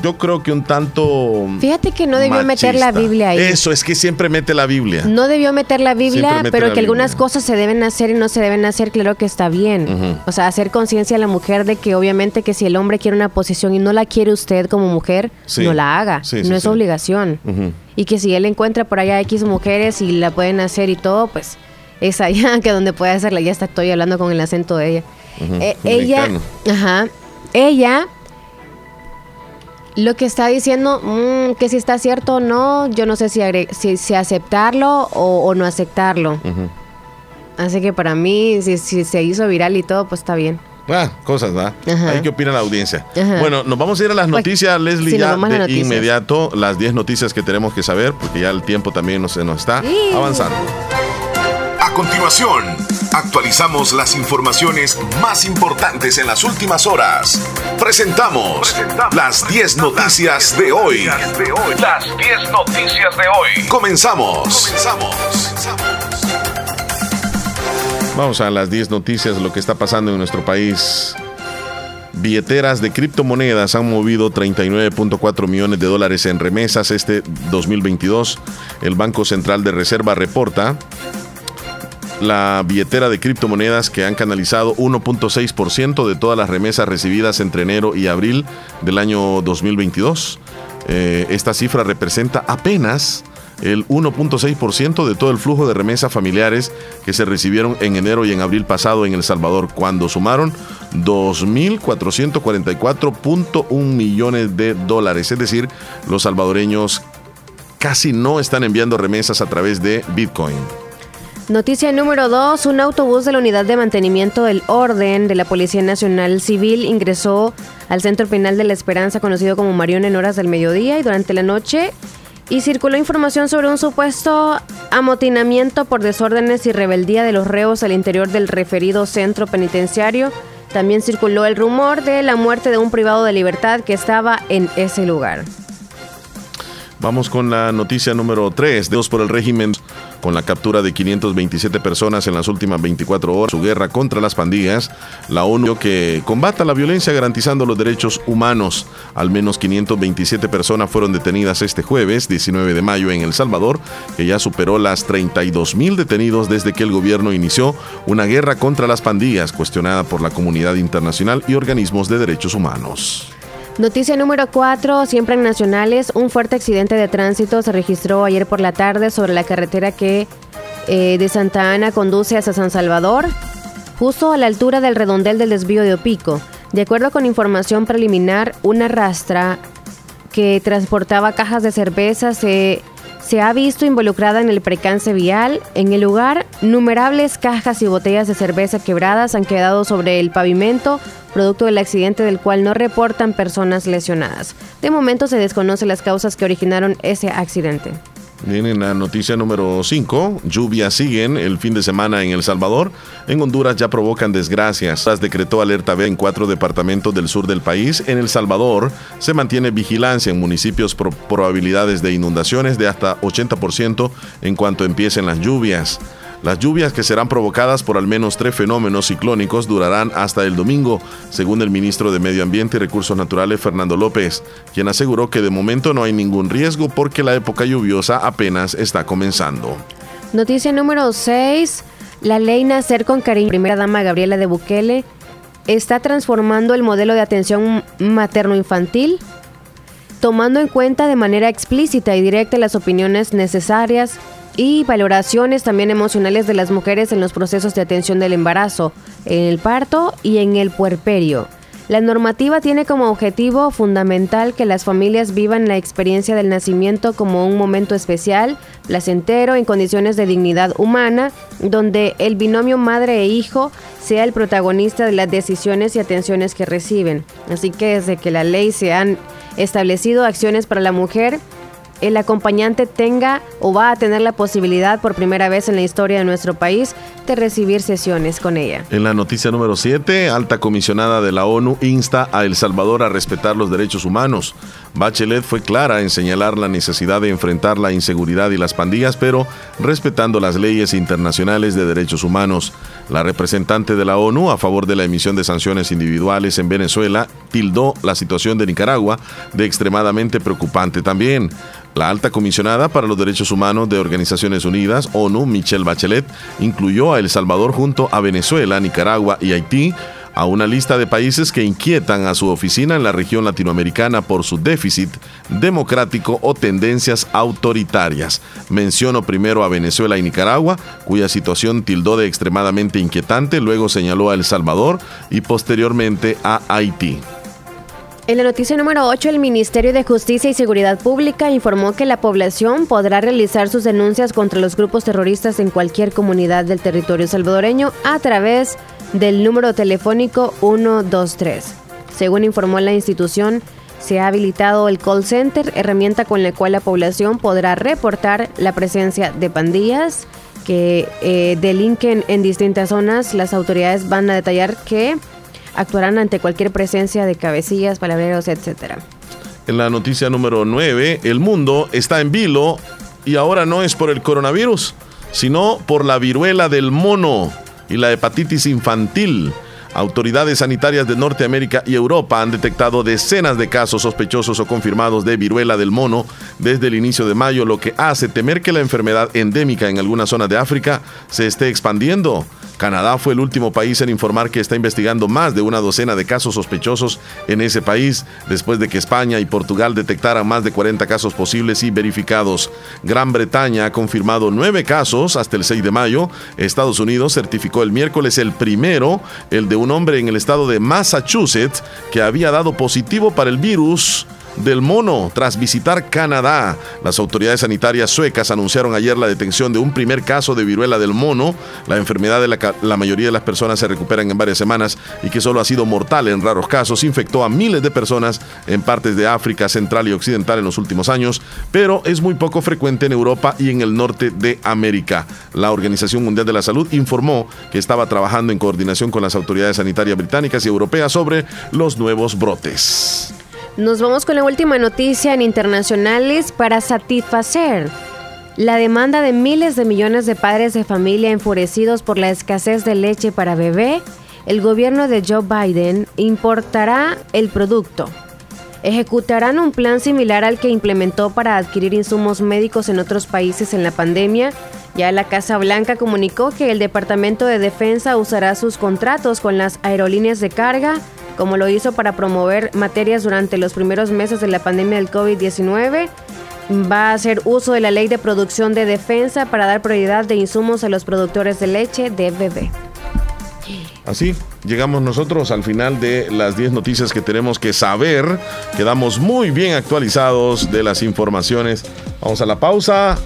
yo creo que un tanto... Fíjate que no debió meter la. Biblia ahí. Eso, es que siempre mete la Biblia. No debió meter la Biblia, pero la que algunas cosas se deben hacer y no se deben hacer, claro que está bien. O sea, hacer conciencia a la mujer de que obviamente que si el hombre quiere una posición y no la quiere usted como mujer, Sí. no la haga. Sí, no es obligación. Y que si él encuentra por allá X mujeres y la pueden hacer y todo, pues es allá que donde puede hacerla. Ya está, estoy hablando con el acento de ella. Eh, ella, ajá, ella lo que está diciendo, mm, que si está cierto o no, yo no sé si, agre- si, si aceptarlo o, o no aceptarlo. Ujú. Así que para mí, si, si se hizo viral y todo, pues está bien. Ah, cosas, ¿verdad? Ajá. Ahí qué opina la audiencia. Ajá. Bueno, nos vamos a ir a las Pues, noticias, Leslie, ya de noticias. inmediato, las 10 noticias que tenemos que saber, porque ya el tiempo también nos, se nos está Sí. avanzando. A continuación, actualizamos las informaciones más importantes en las últimas horas. Presentamos las 10 noticias de hoy. Las 10 noticias de hoy. Comenzamos. Vamos a las 10 noticias de lo que está pasando en nuestro país. billeteras de criptomonedas han movido 39.4 millones de dólares en remesas este 2022. El Banco Central de Reserva reporta la billetera de criptomonedas que han canalizado 1.6% de todas las remesas recibidas entre enero y abril del año 2022. Eh, esta cifra representa apenas el 1.6% de todo el flujo de remesas familiares que se recibieron en enero y en abril pasado en El Salvador, cuando sumaron 2.444.1 millones de dólares. Es decir, los salvadoreños casi no están enviando remesas a través de Bitcoin. Noticia número 2. Un autobús de la Unidad de Mantenimiento del Orden de la Policía Nacional Civil ingresó al Centro Penal de la Esperanza, conocido como Marión, en horas del mediodía y durante la noche y circuló información sobre un supuesto amotinamiento por desórdenes y rebeldía de los reos al interior del referido centro penitenciario. También circuló el rumor de la muerte de un privado de libertad que estaba en ese lugar. Vamos con la noticia número 3. Dos por el régimen con la captura de 527 personas en las últimas 24 horas. Su guerra contra las pandillas. La ONU que combata la violencia garantizando los derechos humanos. Al menos 527 personas fueron detenidas este jueves, 19 de mayo, en El Salvador, que ya superó las 32 mil detenidos desde que el gobierno inició una guerra contra las pandillas, cuestionada por la comunidad internacional y organismos de derechos humanos. Noticia número 4, siempre en nacionales, un fuerte accidente de tránsito se registró ayer por la tarde sobre la carretera que eh, de Santa Ana conduce hacia San Salvador, justo a la altura del redondel del desvío de Opico. De acuerdo con información preliminar, una rastra que transportaba cajas de cerveza se se ha visto involucrada en el precance vial. En el lugar, numerables cajas y botellas de cerveza quebradas han quedado sobre el pavimento, producto del accidente del cual no reportan personas lesionadas. De momento se desconocen las causas que originaron ese accidente. Viene la noticia número 5. Lluvias siguen el fin de semana en El Salvador. En Honduras ya provocan desgracias. Las decretó alerta B en cuatro departamentos del sur del país. En El Salvador se mantiene vigilancia en municipios por probabilidades de inundaciones de hasta 80% en cuanto empiecen las lluvias. Las lluvias que serán provocadas por al menos tres fenómenos ciclónicos durarán hasta el domingo, según el ministro de Medio Ambiente y Recursos Naturales Fernando López, quien aseguró que de momento no hay ningún riesgo porque la época lluviosa apenas está comenzando. Noticia número 6. La ley Nacer con Cariño, primera dama Gabriela de Bukele, está transformando el modelo de atención materno-infantil, tomando en cuenta de manera explícita y directa las opiniones necesarias y valoraciones también emocionales de las mujeres en los procesos de atención del embarazo, en el parto y en el puerperio. La normativa tiene como objetivo fundamental que las familias vivan la experiencia del nacimiento como un momento especial, placentero, en condiciones de dignidad humana, donde el binomio madre e hijo sea el protagonista de las decisiones y atenciones que reciben. Así que desde que la ley se han establecido acciones para la mujer, el acompañante tenga o va a tener la posibilidad por primera vez en la historia de nuestro país de recibir sesiones con ella. En la noticia número 7, alta comisionada de la ONU insta a El Salvador a respetar los derechos humanos. Bachelet fue clara en señalar la necesidad de enfrentar la inseguridad y las pandillas, pero respetando las leyes internacionales de derechos humanos. La representante de la ONU a favor de la emisión de sanciones individuales en Venezuela tildó la situación de Nicaragua de extremadamente preocupante también. La alta comisionada para los derechos humanos de Organizaciones Unidas, ONU, Michelle Bachelet, incluyó a El Salvador junto a Venezuela, Nicaragua y Haití a una lista de países que inquietan a su oficina en la región latinoamericana por su déficit democrático o tendencias autoritarias. Menciono primero a Venezuela y Nicaragua, cuya situación tildó de extremadamente inquietante, luego señaló a El Salvador y posteriormente a Haití. En la noticia número 8, el Ministerio de Justicia y Seguridad Pública informó que la población podrá realizar sus denuncias contra los grupos terroristas en cualquier comunidad del territorio salvadoreño a través del número telefónico 123. Según informó la institución, se ha habilitado el call center, herramienta con la cual la población podrá reportar la presencia de pandillas que eh, delinquen en distintas zonas. Las autoridades van a detallar que actuarán ante cualquier presencia de cabecillas, palabreros, etc. En la noticia número 9, el mundo está en vilo y ahora no es por el coronavirus, sino por la viruela del mono y la hepatitis infantil. Autoridades sanitarias de Norteamérica y Europa han detectado decenas de casos sospechosos o confirmados de viruela del mono desde el inicio de mayo, lo que hace temer que la enfermedad endémica en algunas zonas de África se esté expandiendo. Canadá fue el último país en informar que está investigando más de una docena de casos sospechosos en ese país, después de que España y Portugal detectaran más de 40 casos posibles y verificados. Gran Bretaña ha confirmado nueve casos hasta el 6 de mayo. Estados Unidos certificó el miércoles el primero, el de un hombre en el estado de Massachusetts, que había dado positivo para el virus del mono tras visitar Canadá. Las autoridades sanitarias suecas anunciaron ayer la detención de un primer caso de viruela del mono. La enfermedad de la, la, mayoría de las personas se recuperan en varias semanas y que solo ha sido mortal en raros casos. Infectó a miles de personas en partes de África Central y Occidental en los últimos años, pero es muy poco frecuente en Europa y en el norte de América. La Organización Mundial de la Salud informó que estaba trabajando en coordinación con las autoridades sanitarias británicas y europeas sobre los nuevos brotes. Nos vamos con la última noticia en internacionales para satisfacer la demanda de miles de millones de padres de familia enfurecidos por la escasez de leche para bebé. El gobierno de Joe Biden importará el producto. Ejecutarán un plan similar al que implementó para adquirir insumos médicos en otros países en la pandemia. Ya la Casa Blanca comunicó que el Departamento de Defensa usará sus contratos con las aerolíneas de carga como lo hizo para promover materias durante los primeros meses de la pandemia del COVID-19. Va a hacer uso de la ley de producción de defensa para dar prioridad de insumos a los productores de leche de bebé. Así llegamos nosotros al final de las 10 noticias que tenemos que saber. Quedamos muy bien actualizados de las informaciones. Vamos a la pausa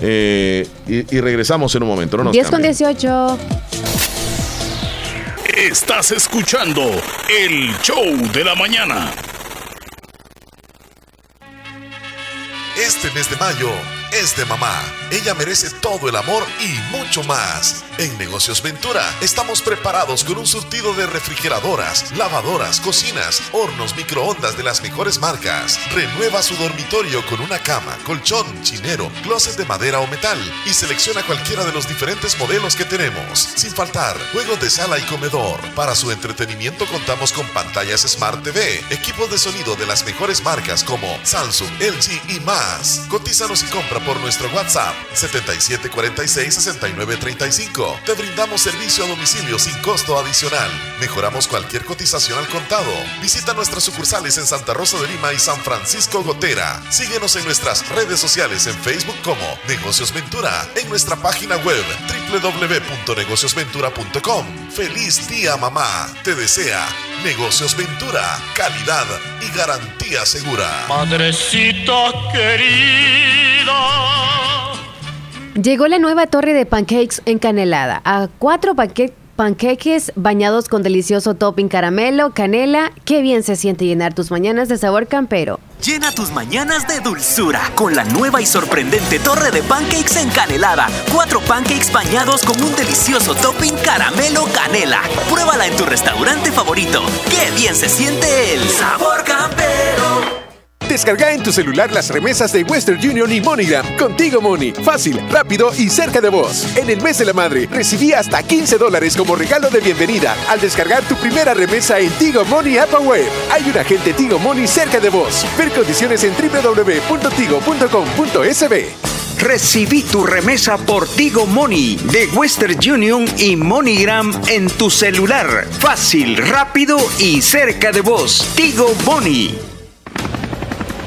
eh, y, y, regresamos en un momento. No nos 10 con 18. Estás escuchando el show de la mañana. Este mes de mayo es de mamá. Ella merece todo el amor y mucho más. En Negocios Ventura estamos preparados con un surtido de refrigeradoras, lavadoras, cocinas, hornos, microondas de las mejores marcas. Renueva su dormitorio con una cama, colchón, chinero, closet de madera o metal y selecciona cualquiera de los diferentes modelos que tenemos. Sin faltar, juegos de sala y comedor. Para su entretenimiento contamos con pantallas Smart TV, equipos de sonido de las mejores marcas como Samsung, LG y más. Cotízanos y compra por nuestro WhatsApp 7746-6935. Te brindamos servicio a domicilio sin costo adicional. Mejoramos cualquier cotización al contado. Visita nuestras sucursales en Santa Rosa de Lima y San Francisco Gotera. Síguenos en nuestras redes sociales en Facebook como Negocios Ventura, en nuestra página web www.negociosventura.com. Feliz día mamá. Te desea Negocios Ventura, calidad y garantía segura. Madrecita querida. Llegó la nueva torre de pancakes encanelada a cuatro panque panqueques bañados con delicioso topping caramelo, canela. Qué bien se siente llenar tus mañanas de sabor campero. Llena tus mañanas de dulzura con la nueva y sorprendente torre de pancakes encanelada. Cuatro pancakes bañados con un delicioso topping caramelo canela. Pruébala en tu restaurante favorito. Qué bien se siente el sabor campero. Descarga en tu celular las remesas de Western Union y MoneyGram. Contigo Money. Fácil, rápido y cerca de vos. En el mes de la madre, recibí hasta 15 dólares como regalo de bienvenida al descargar tu primera remesa en Tigo Money App Web. Hay un agente Tigo Money cerca de vos. Ver condiciones en www.tigo.com.sb. Recibí tu remesa por Tigo Money de Western Union y MoneyGram en tu celular. Fácil, rápido y cerca de vos. Tigo Money.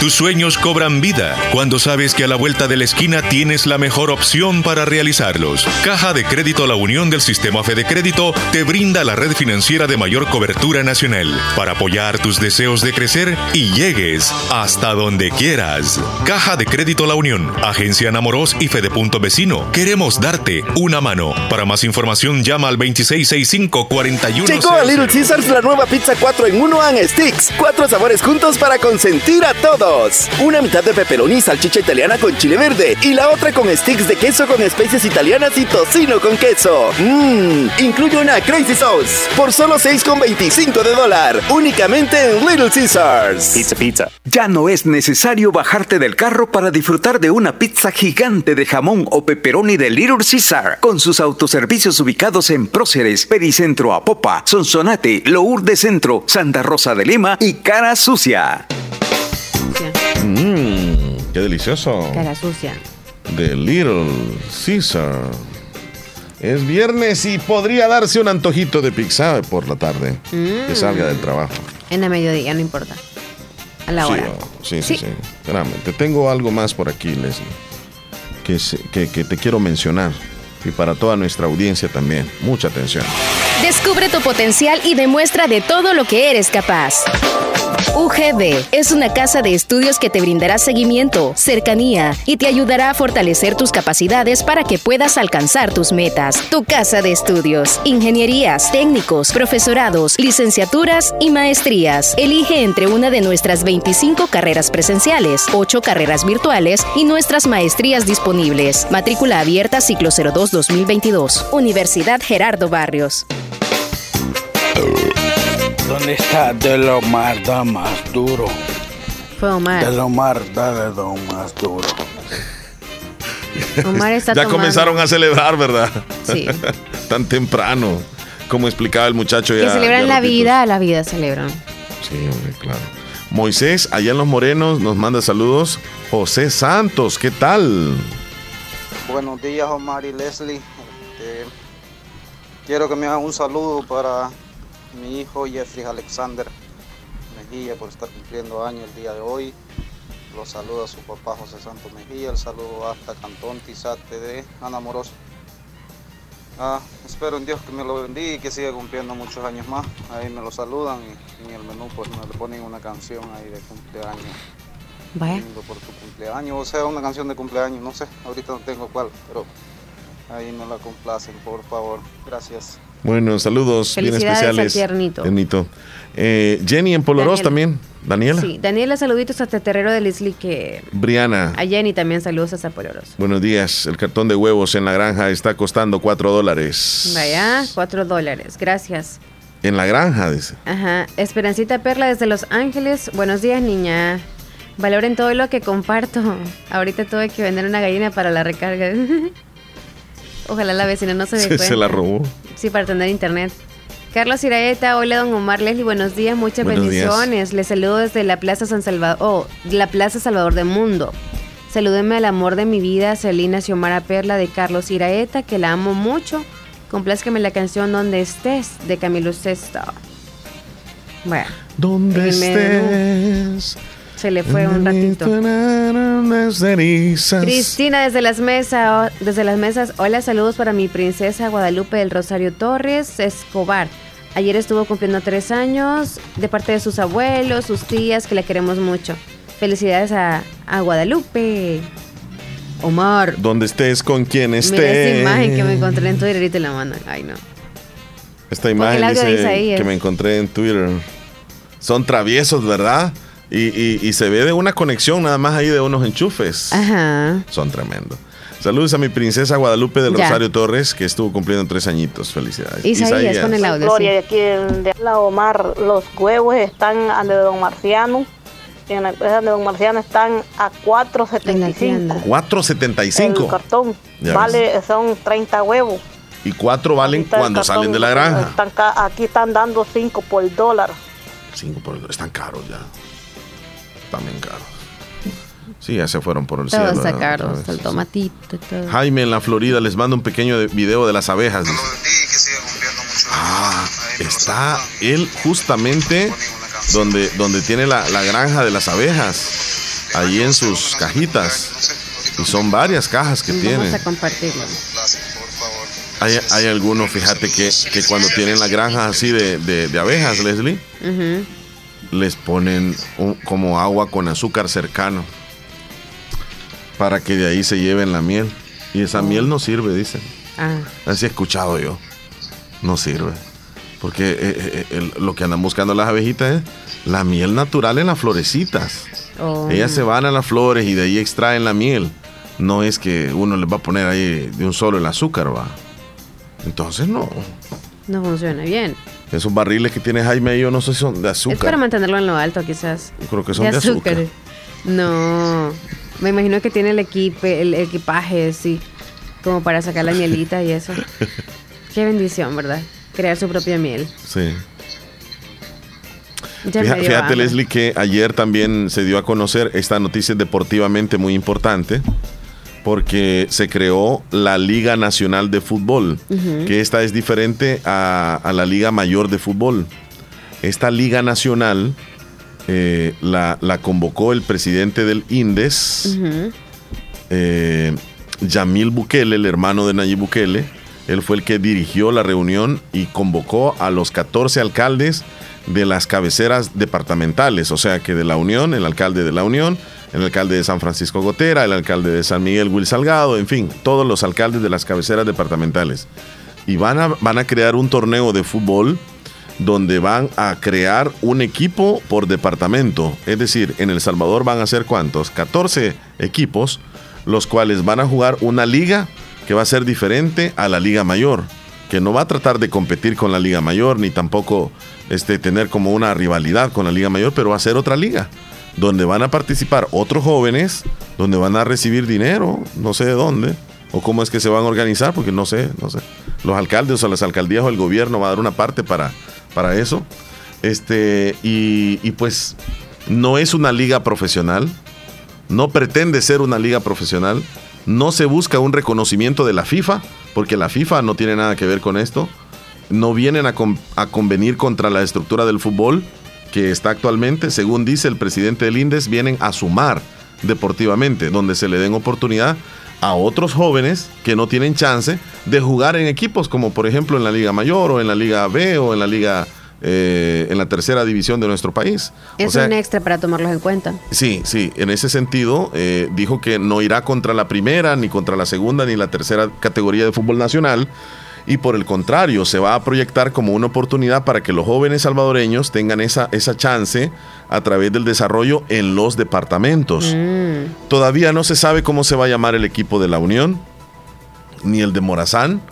Tus sueños cobran vida cuando sabes que a la vuelta de la esquina tienes la mejor opción para realizarlos. Caja de Crédito La Unión del Sistema Fede Crédito te brinda la red financiera de mayor cobertura nacional para apoyar tus deseos de crecer y llegues hasta donde quieras. Caja de Crédito La Unión, Agencia Namoros y Fedepunto Vecino. Queremos darte una mano. Para más información llama al 2665 41 Llegó a Little Caesars la nueva pizza 4 en 1 and Sticks. Cuatro sabores juntos para consentir a todos. Una mitad de pepperoni y salchicha italiana con chile verde y la otra con sticks de queso con especies italianas y tocino con queso. Mmm, incluye una Crazy Sauce por solo 6,25 de dólar. Únicamente en Little Caesars. Pizza, pizza. Ya no es necesario bajarte del carro para disfrutar de una pizza gigante de jamón o pepperoni de Little Caesar, con sus autoservicios ubicados en Próceres, Pericentro Apopa, Sonsonate, Lourdes Centro, Santa Rosa de Lima y Cara Sucia. Mmm, qué delicioso. Cara sucia. De Little Caesar. Es viernes y podría darse un antojito de pizza por la tarde. Que Mm. salga del trabajo. En la mediodía, no importa. A la Sí, hora. oh, sí, sí, Sí. sí. Espérame, te tengo algo más por aquí, Leslie. Que, que, que te quiero mencionar. Y para toda nuestra audiencia también. Mucha atención. Descubre tu potencial y demuestra de todo lo que eres capaz. UGB es una casa de estudios que te brindará seguimiento, cercanía y te ayudará a fortalecer tus capacidades para que puedas alcanzar tus metas. Tu casa de estudios, ingenierías, técnicos, profesorados, licenciaturas y maestrías. Elige entre una de nuestras 25 carreras presenciales, 8 carreras virtuales y nuestras maestrías disponibles. Matrícula abierta ciclo 02-2022. Universidad Gerardo Barrios. ¿Dónde está De Lomar? Da más duro. Fue Omar. De Lomar, da de lo más duro. Omar está ya tomando. comenzaron a celebrar, ¿verdad? Sí. Tan temprano. Como explicaba el muchacho ya. Que celebran ya la vida, la vida celebran. Sí, hombre, claro. Moisés, allá en Los Morenos, nos manda saludos. José Santos, ¿qué tal? Buenos días, Omar y Leslie. Este, quiero que me hagan un saludo para mi hijo Jeffrey Alexander Mejía por estar cumpliendo años el día de hoy. Los saluda su papá José Santos Mejía. El saludo hasta Cantón Tizate de Ana Moroso. Ah, espero en Dios que me lo bendiga y que siga cumpliendo muchos años más. Ahí me lo saludan y en el menú pues me le ponen una canción ahí de cumpleaños. Vaya. Por tu cumpleaños, o sea, una canción de cumpleaños, no sé, ahorita no tengo cuál, pero ahí me la complacen, por favor. Gracias. Bueno, saludos bien especiales. tiernito. Tiernito. Eh, Jenny en Daniel. también. Daniela. Sí, Daniela, saluditos hasta Terrero de Leslie que... Briana. A Jenny también saludos hasta Poloros. Buenos días. El cartón de huevos en la granja está costando 4 dólares. Vaya, cuatro dólares. Gracias. En la granja, dice. Ajá. Esperancita Perla desde Los Ángeles. Buenos días, niña. Valoren todo lo que comparto. Ahorita tuve que vender una gallina para la recarga. Ojalá la vecina no se dé Se, cuenta. se la robó. Sí, para tener internet. Carlos Iraeta, hola don Omar Leslie, buenos días, muchas Buenos días. bendiciones. Les saludo desde la Plaza San Salvador, oh, la Plaza Salvador del Mundo. Salúdenme al amor de mi vida, Celina Xiomara Perla de Carlos Iraeta, que la amo mucho. Complázcame la canción Donde estés de Camilo Sesto. Bueno, ¿Dónde el menú estés? Se le fue un ratito. Cristina desde las mesas, desde las mesas. Hola, saludos para mi princesa Guadalupe del Rosario Torres Escobar. Ayer estuvo cumpliendo tres años de parte de sus abuelos, sus tías, que le queremos mucho. Felicidades a, a Guadalupe. Omar. Donde estés con quien Mira estés. esa imagen que me encontré en Twitter y te la mandan. Ay, no. Esta imagen el audio dice dice ahí, que es- me encontré en Twitter. Son traviesos, ¿verdad? Y, y- y se ve de una conexión nada más ahí de unos enchufes. Ajá. Son tremendos. Saludos a mi princesa Guadalupe del Ya. Rosario Torres, que estuvo cumpliendo tres añitos. Felicidades. Isaías, con el audio. Gloria, sí. de aquí de la Omar, los huevos están a de Don Marciano. Y en la empresa de Don Marciano están a 4.75. 4.75. El cartón Ya vale, son 30 huevos. Y cuatro valen Ahorita el cuando cartón, salen de la granja. están aquí están dando 5 por dólar. Cinco por están caros ya. Bien caros. Sí, ya se fueron por el Todos cielo. Otra vez. el tomatito y todo. Jaime en la Florida les manda un pequeño de- video de las abejas. dice. Ah, está él justamente donde, donde tiene la, la granja de las abejas, ahí en sus cajitas. Y son varias cajas que tiene. Vamos a compartirlo. Hay, hay algunos, fíjate, que, que cuando tienen la granja así de, de- de abejas, Leslie. Les ponen un- como agua con azúcar cercano para que de ahí se lleven la miel. Y esa miel no sirve, dicen. Ah. Así he escuchado yo. No sirve. Porque eh, eh, el- lo que andan buscando las abejitas es la miel natural en las florecitas. Oh. Ellas se van a las flores y de ahí extraen la miel. No es que uno les va a poner ahí de un solo el azúcar, va. Entonces no. No funciona bien. Esos barriles que tiene Jaime ahí, yo no sé si son de Es para azúcar. mantenerlo en lo alto, quizás. Creo que son de azúcar. No. Me imagino que tiene el, equipe, el equipaje, sí. Como para sacar la mielita y eso. Qué bendición, ¿verdad? Crear su propia miel. Sí. Ya Fíjate. Leslie, que ayer también se dio a conocer esta noticia deportivamente muy importante porque se creó la Liga Nacional de Fútbol, que esta es diferente a, a la Liga Mayor de Fútbol. Esta Liga Nacional eh, la, la convocó el presidente del INDES, eh, Yamil Bukele, el hermano de Nayib Bukele. Él fue el que dirigió la reunión y convocó a los 14 alcaldes de las cabeceras departamentales, o sea que de la Unión, el alcalde de la Unión, el alcalde de San Francisco Gotera, el alcalde de San Miguel Will Salgado, en fin, todos los alcaldes de las cabeceras departamentales. Y van a, van a crear un torneo de fútbol donde van a crear un equipo por departamento. Es decir, en El Salvador van a ser cuántos? 14 equipos, los cuales van a jugar una liga que va a ser diferente a la liga mayor, que no va a tratar de competir con la liga mayor, ni tampoco este, tener como una rivalidad con la liga mayor, pero va a ser otra liga, donde van a participar otros jóvenes, donde van a recibir dinero, no sé de dónde, o cómo es que se van a organizar, porque no sé, no sé. Los alcaldes o las alcaldías o el gobierno va a dar una parte para para eso. Este, y, y pues no es una liga profesional, no pretende ser una liga profesional, no se busca un reconocimiento de la FIFA, porque la FIFA no tiene nada que ver con esto, no vienen a, a convenir contra la estructura del fútbol que está actualmente, según dice el presidente del INDES, vienen a sumar deportivamente, donde se le den oportunidad a otros jóvenes que no tienen chance de jugar en equipos como por ejemplo en la Liga Mayor o en la Liga B o en la Liga eh, en la tercera división de nuestro país. Es o sea, un extra para tomarlos en cuenta. Sí, sí, en ese sentido eh, dijo que no irá contra la primera, ni contra la segunda, ni la tercera categoría de fútbol nacional. Y por el contrario, se va a proyectar como una oportunidad para que los jóvenes salvadoreños tengan esa, esa chance a través del desarrollo en los departamentos. Todavía no se sabe cómo se va a llamar el equipo de la Unión, ni el de Morazán,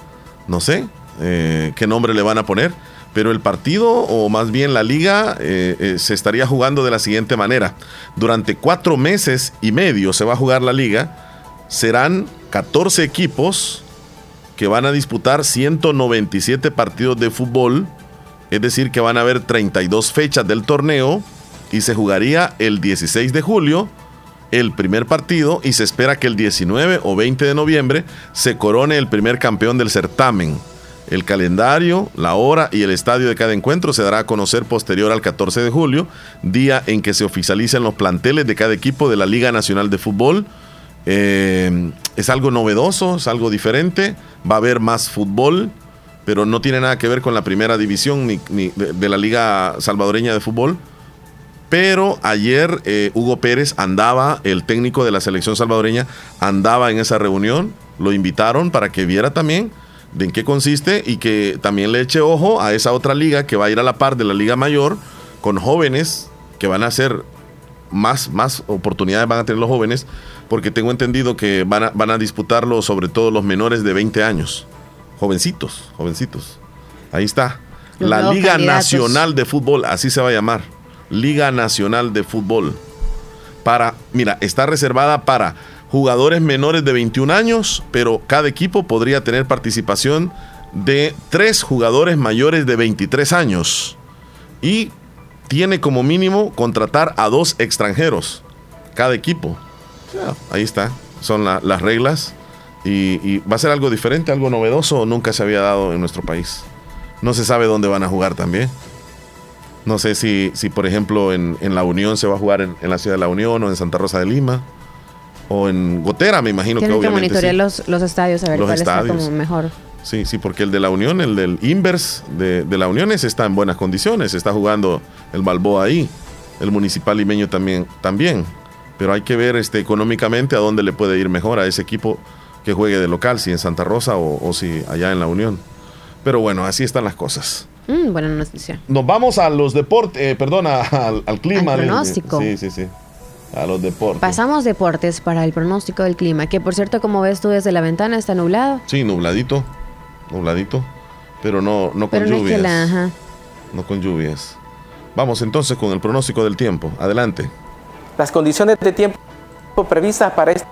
no sé eh, qué nombre le van a poner, pero el partido o más bien la liga eh, eh, se estaría jugando de la siguiente manera. Durante cuatro meses y medio se va a jugar la liga, serán 14 equipos que van a disputar 197 partidos de fútbol, es decir, que van a haber 32 fechas del torneo y se jugaría el 16 de julio el primer partido y se espera que el 19 o 20 de noviembre se corone el primer campeón del certamen. El calendario, la hora y el estadio de cada encuentro se dará a conocer posterior al 14 de julio, día en que se oficialicen los planteles de cada equipo de la Liga Nacional de Fútbol. Eh, es algo novedoso, es algo diferente, va a haber más fútbol, pero no tiene nada que ver con la primera división ni, de, la Liga Salvadoreña de Fútbol. Pero ayer eh, Hugo Pérez andaba, el técnico de la selección salvadoreña, andaba en esa reunión, lo invitaron para que viera también de en qué consiste y que también le eche ojo a esa otra liga que va a ir a la par de la Liga Mayor con jóvenes que van a hacer más, más oportunidades van a tener los jóvenes, porque tengo entendido que van a, van a disputarlo sobre todo los menores de 20 años, jovencitos, jovencitos. Ahí está. Los la Liga candidatos. Nacional de Fútbol, así se va a llamar. Liga Nacional de Fútbol. Para, mira, está reservada para jugadores menores de 21 años, pero cada equipo podría tener participación de tres jugadores mayores de 23 años. Y tiene como mínimo contratar a dos extranjeros, cada equipo. Ahí está, son la- las reglas. Y, y va a ser algo diferente, algo novedoso, nunca se había dado en nuestro país. No se sabe dónde van a jugar también. No sé si, si por ejemplo, en, en La Unión se va a jugar en, en la ciudad de La Unión o en Santa Rosa de Lima. O en Gotera, me imagino que Tienen que obviamente. monitorear sí. los, los estadios a ver Los cuál está estadios. como mejor. Sí, sí, porque el de la Unión, el del Inverse de, de la Unión, está en buenas condiciones. Está jugando el Balboa ahí. El municipal limeño también, también. Pero hay que ver este, económicamente a dónde le puede ir mejor a ese equipo que juegue de local, si en Santa Rosa o, o si allá en la Unión. Pero bueno, así están las cosas. Mm, buena noticia. Nos vamos a los deportes, eh, perdona, al, al clima. Al pronóstico. Sí, sí, sí. A los deportes. Pasamos deportes para el pronóstico del clima, que por cierto, como ves tú desde la ventana, está nublado. Sí, nubladito. Nubladito. Pero no, no con Pero no es lluvias. que la... Ajá. No con lluvias. Vamos entonces con el pronóstico del tiempo. Adelante. Las condiciones de tiempo previstas para este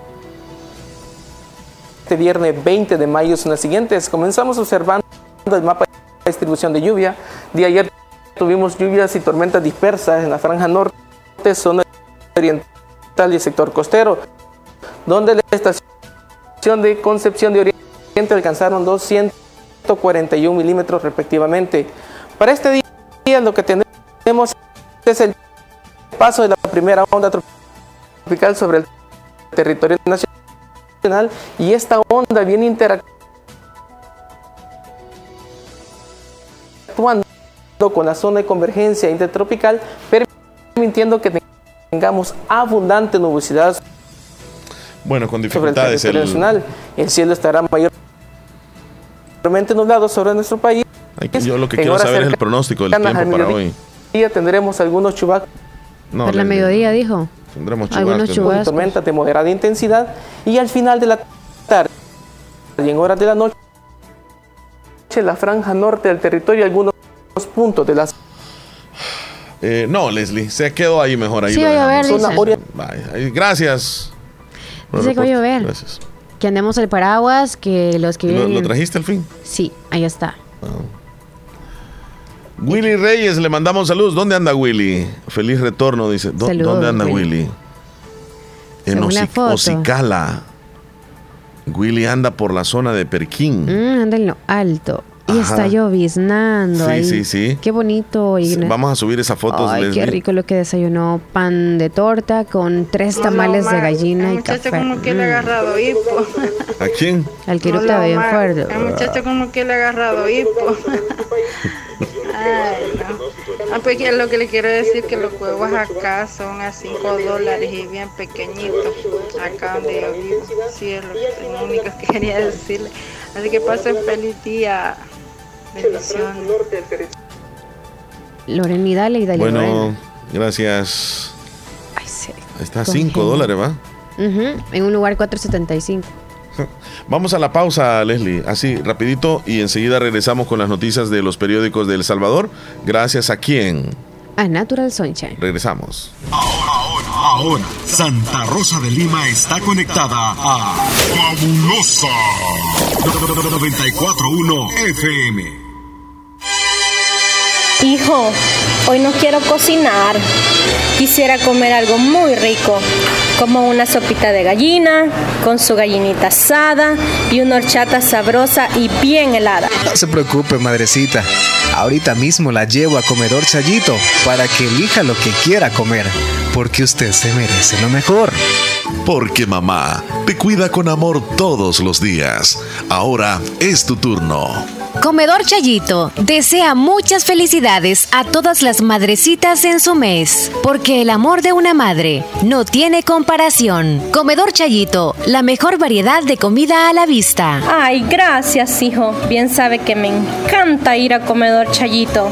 viernes 20 de mayo son las siguientes. Comenzamos observando el mapa de distribución de lluvia. De ayer tuvimos lluvias y tormentas dispersas en la franja norte, zona oriental y el sector costero, donde la estación de Concepción de Oriente alcanzaron 241 milímetros respectivamente. Para este día lo que tenemos es el paso de la primera onda tropical sobre el territorio nacional y esta onda viene interactuando con la zona de convergencia intertropical, permitiendo que tengamos abundante nubosidad Bueno, con sobre el territorio el- nacional. El cielo estará mayormente nublado sobre nuestro país. Yo lo que En quiero saber es el pronóstico del tiempo para hoy. tendremos algunos chubascos. No, Por la mediodía dijo. Tendremos Algunos chubascos. chubascos. tormentas de moderada intensidad y al final de la tarde y en horas de la noche la franja norte del territorio algunos puntos de las Eh, no, Leslie, se quedó ahí mejor. Ahí Sí, a ahí, Gracias. Dice que va a. Gracias. Que andemos el paraguas, que los que ¿Lo, viven... lo trajiste al fin? Sí, ahí está. Willy Reyes, le mandamos saludos. ¿Dónde anda Willy? Feliz retorno, dice. ¿Dó- Saludos, ¿Dónde anda Willy. Willy? En foto. Ocicala. Willy anda por la zona de Perquín. Mm, anda en lo alto. Y Ajá. está lloviznando Sí, ahí. sí, sí. Qué bonito. Y Vamos a subir esa foto, Ay, Leslie. qué rico lo que desayunó. Pan de torta con tres tamales de gallina y muchacho café. como que le ha Mm. agarrado hipo. ¿A quién? Al que No está le bien fuerte. El muchacho como que le ha agarrado hipo. Ay, no. Ah, pues que lo que le quiero decir que los huevos acá son a 5 dólares y bien pequeñitos. Acá donde yo vivo. Sí, es lo, único que quería decirle. Así que pasen feliz día. Bendiciones. Loreni, dale y dale. Bueno, Lorena. gracias. Ay, sí. Está, Congenia. 5 dólares, ¿va? Ujú, En un lugar 475. Vamos a la pausa, Leslie, así rapidito y enseguida regresamos con las noticias de los periódicos de El Salvador. Gracias a quién. A Natural Sunshine. Regresamos. Ahora, Santa Rosa de Lima está conectada a Fabulosa 941 FM. Hijo, hoy no quiero cocinar. Quisiera comer algo muy rico, como una sopita de gallina, con su gallinita asada y una horchata sabrosa y bien helada. No se preocupe, madrecita. Ahorita mismo la llevo a comedor Chayito para que elija lo que quiera comer, porque usted se merece lo mejor. Porque mamá te cuida con amor todos los días. Ahora es tu turno. Comedor Chayito desea muchas felicidades a todas las madrecitas en su mes, porque el amor de una madre no tiene comparación. Comedor Chayito, la mejor variedad de comida a la vista. Ay, gracias, hijo. Bien sabe que me encanta ir a comedor Chayito.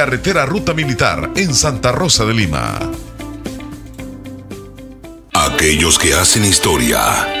carretera Ruta Militar en Santa Rosa de Lima. Aquellos que hacen historia,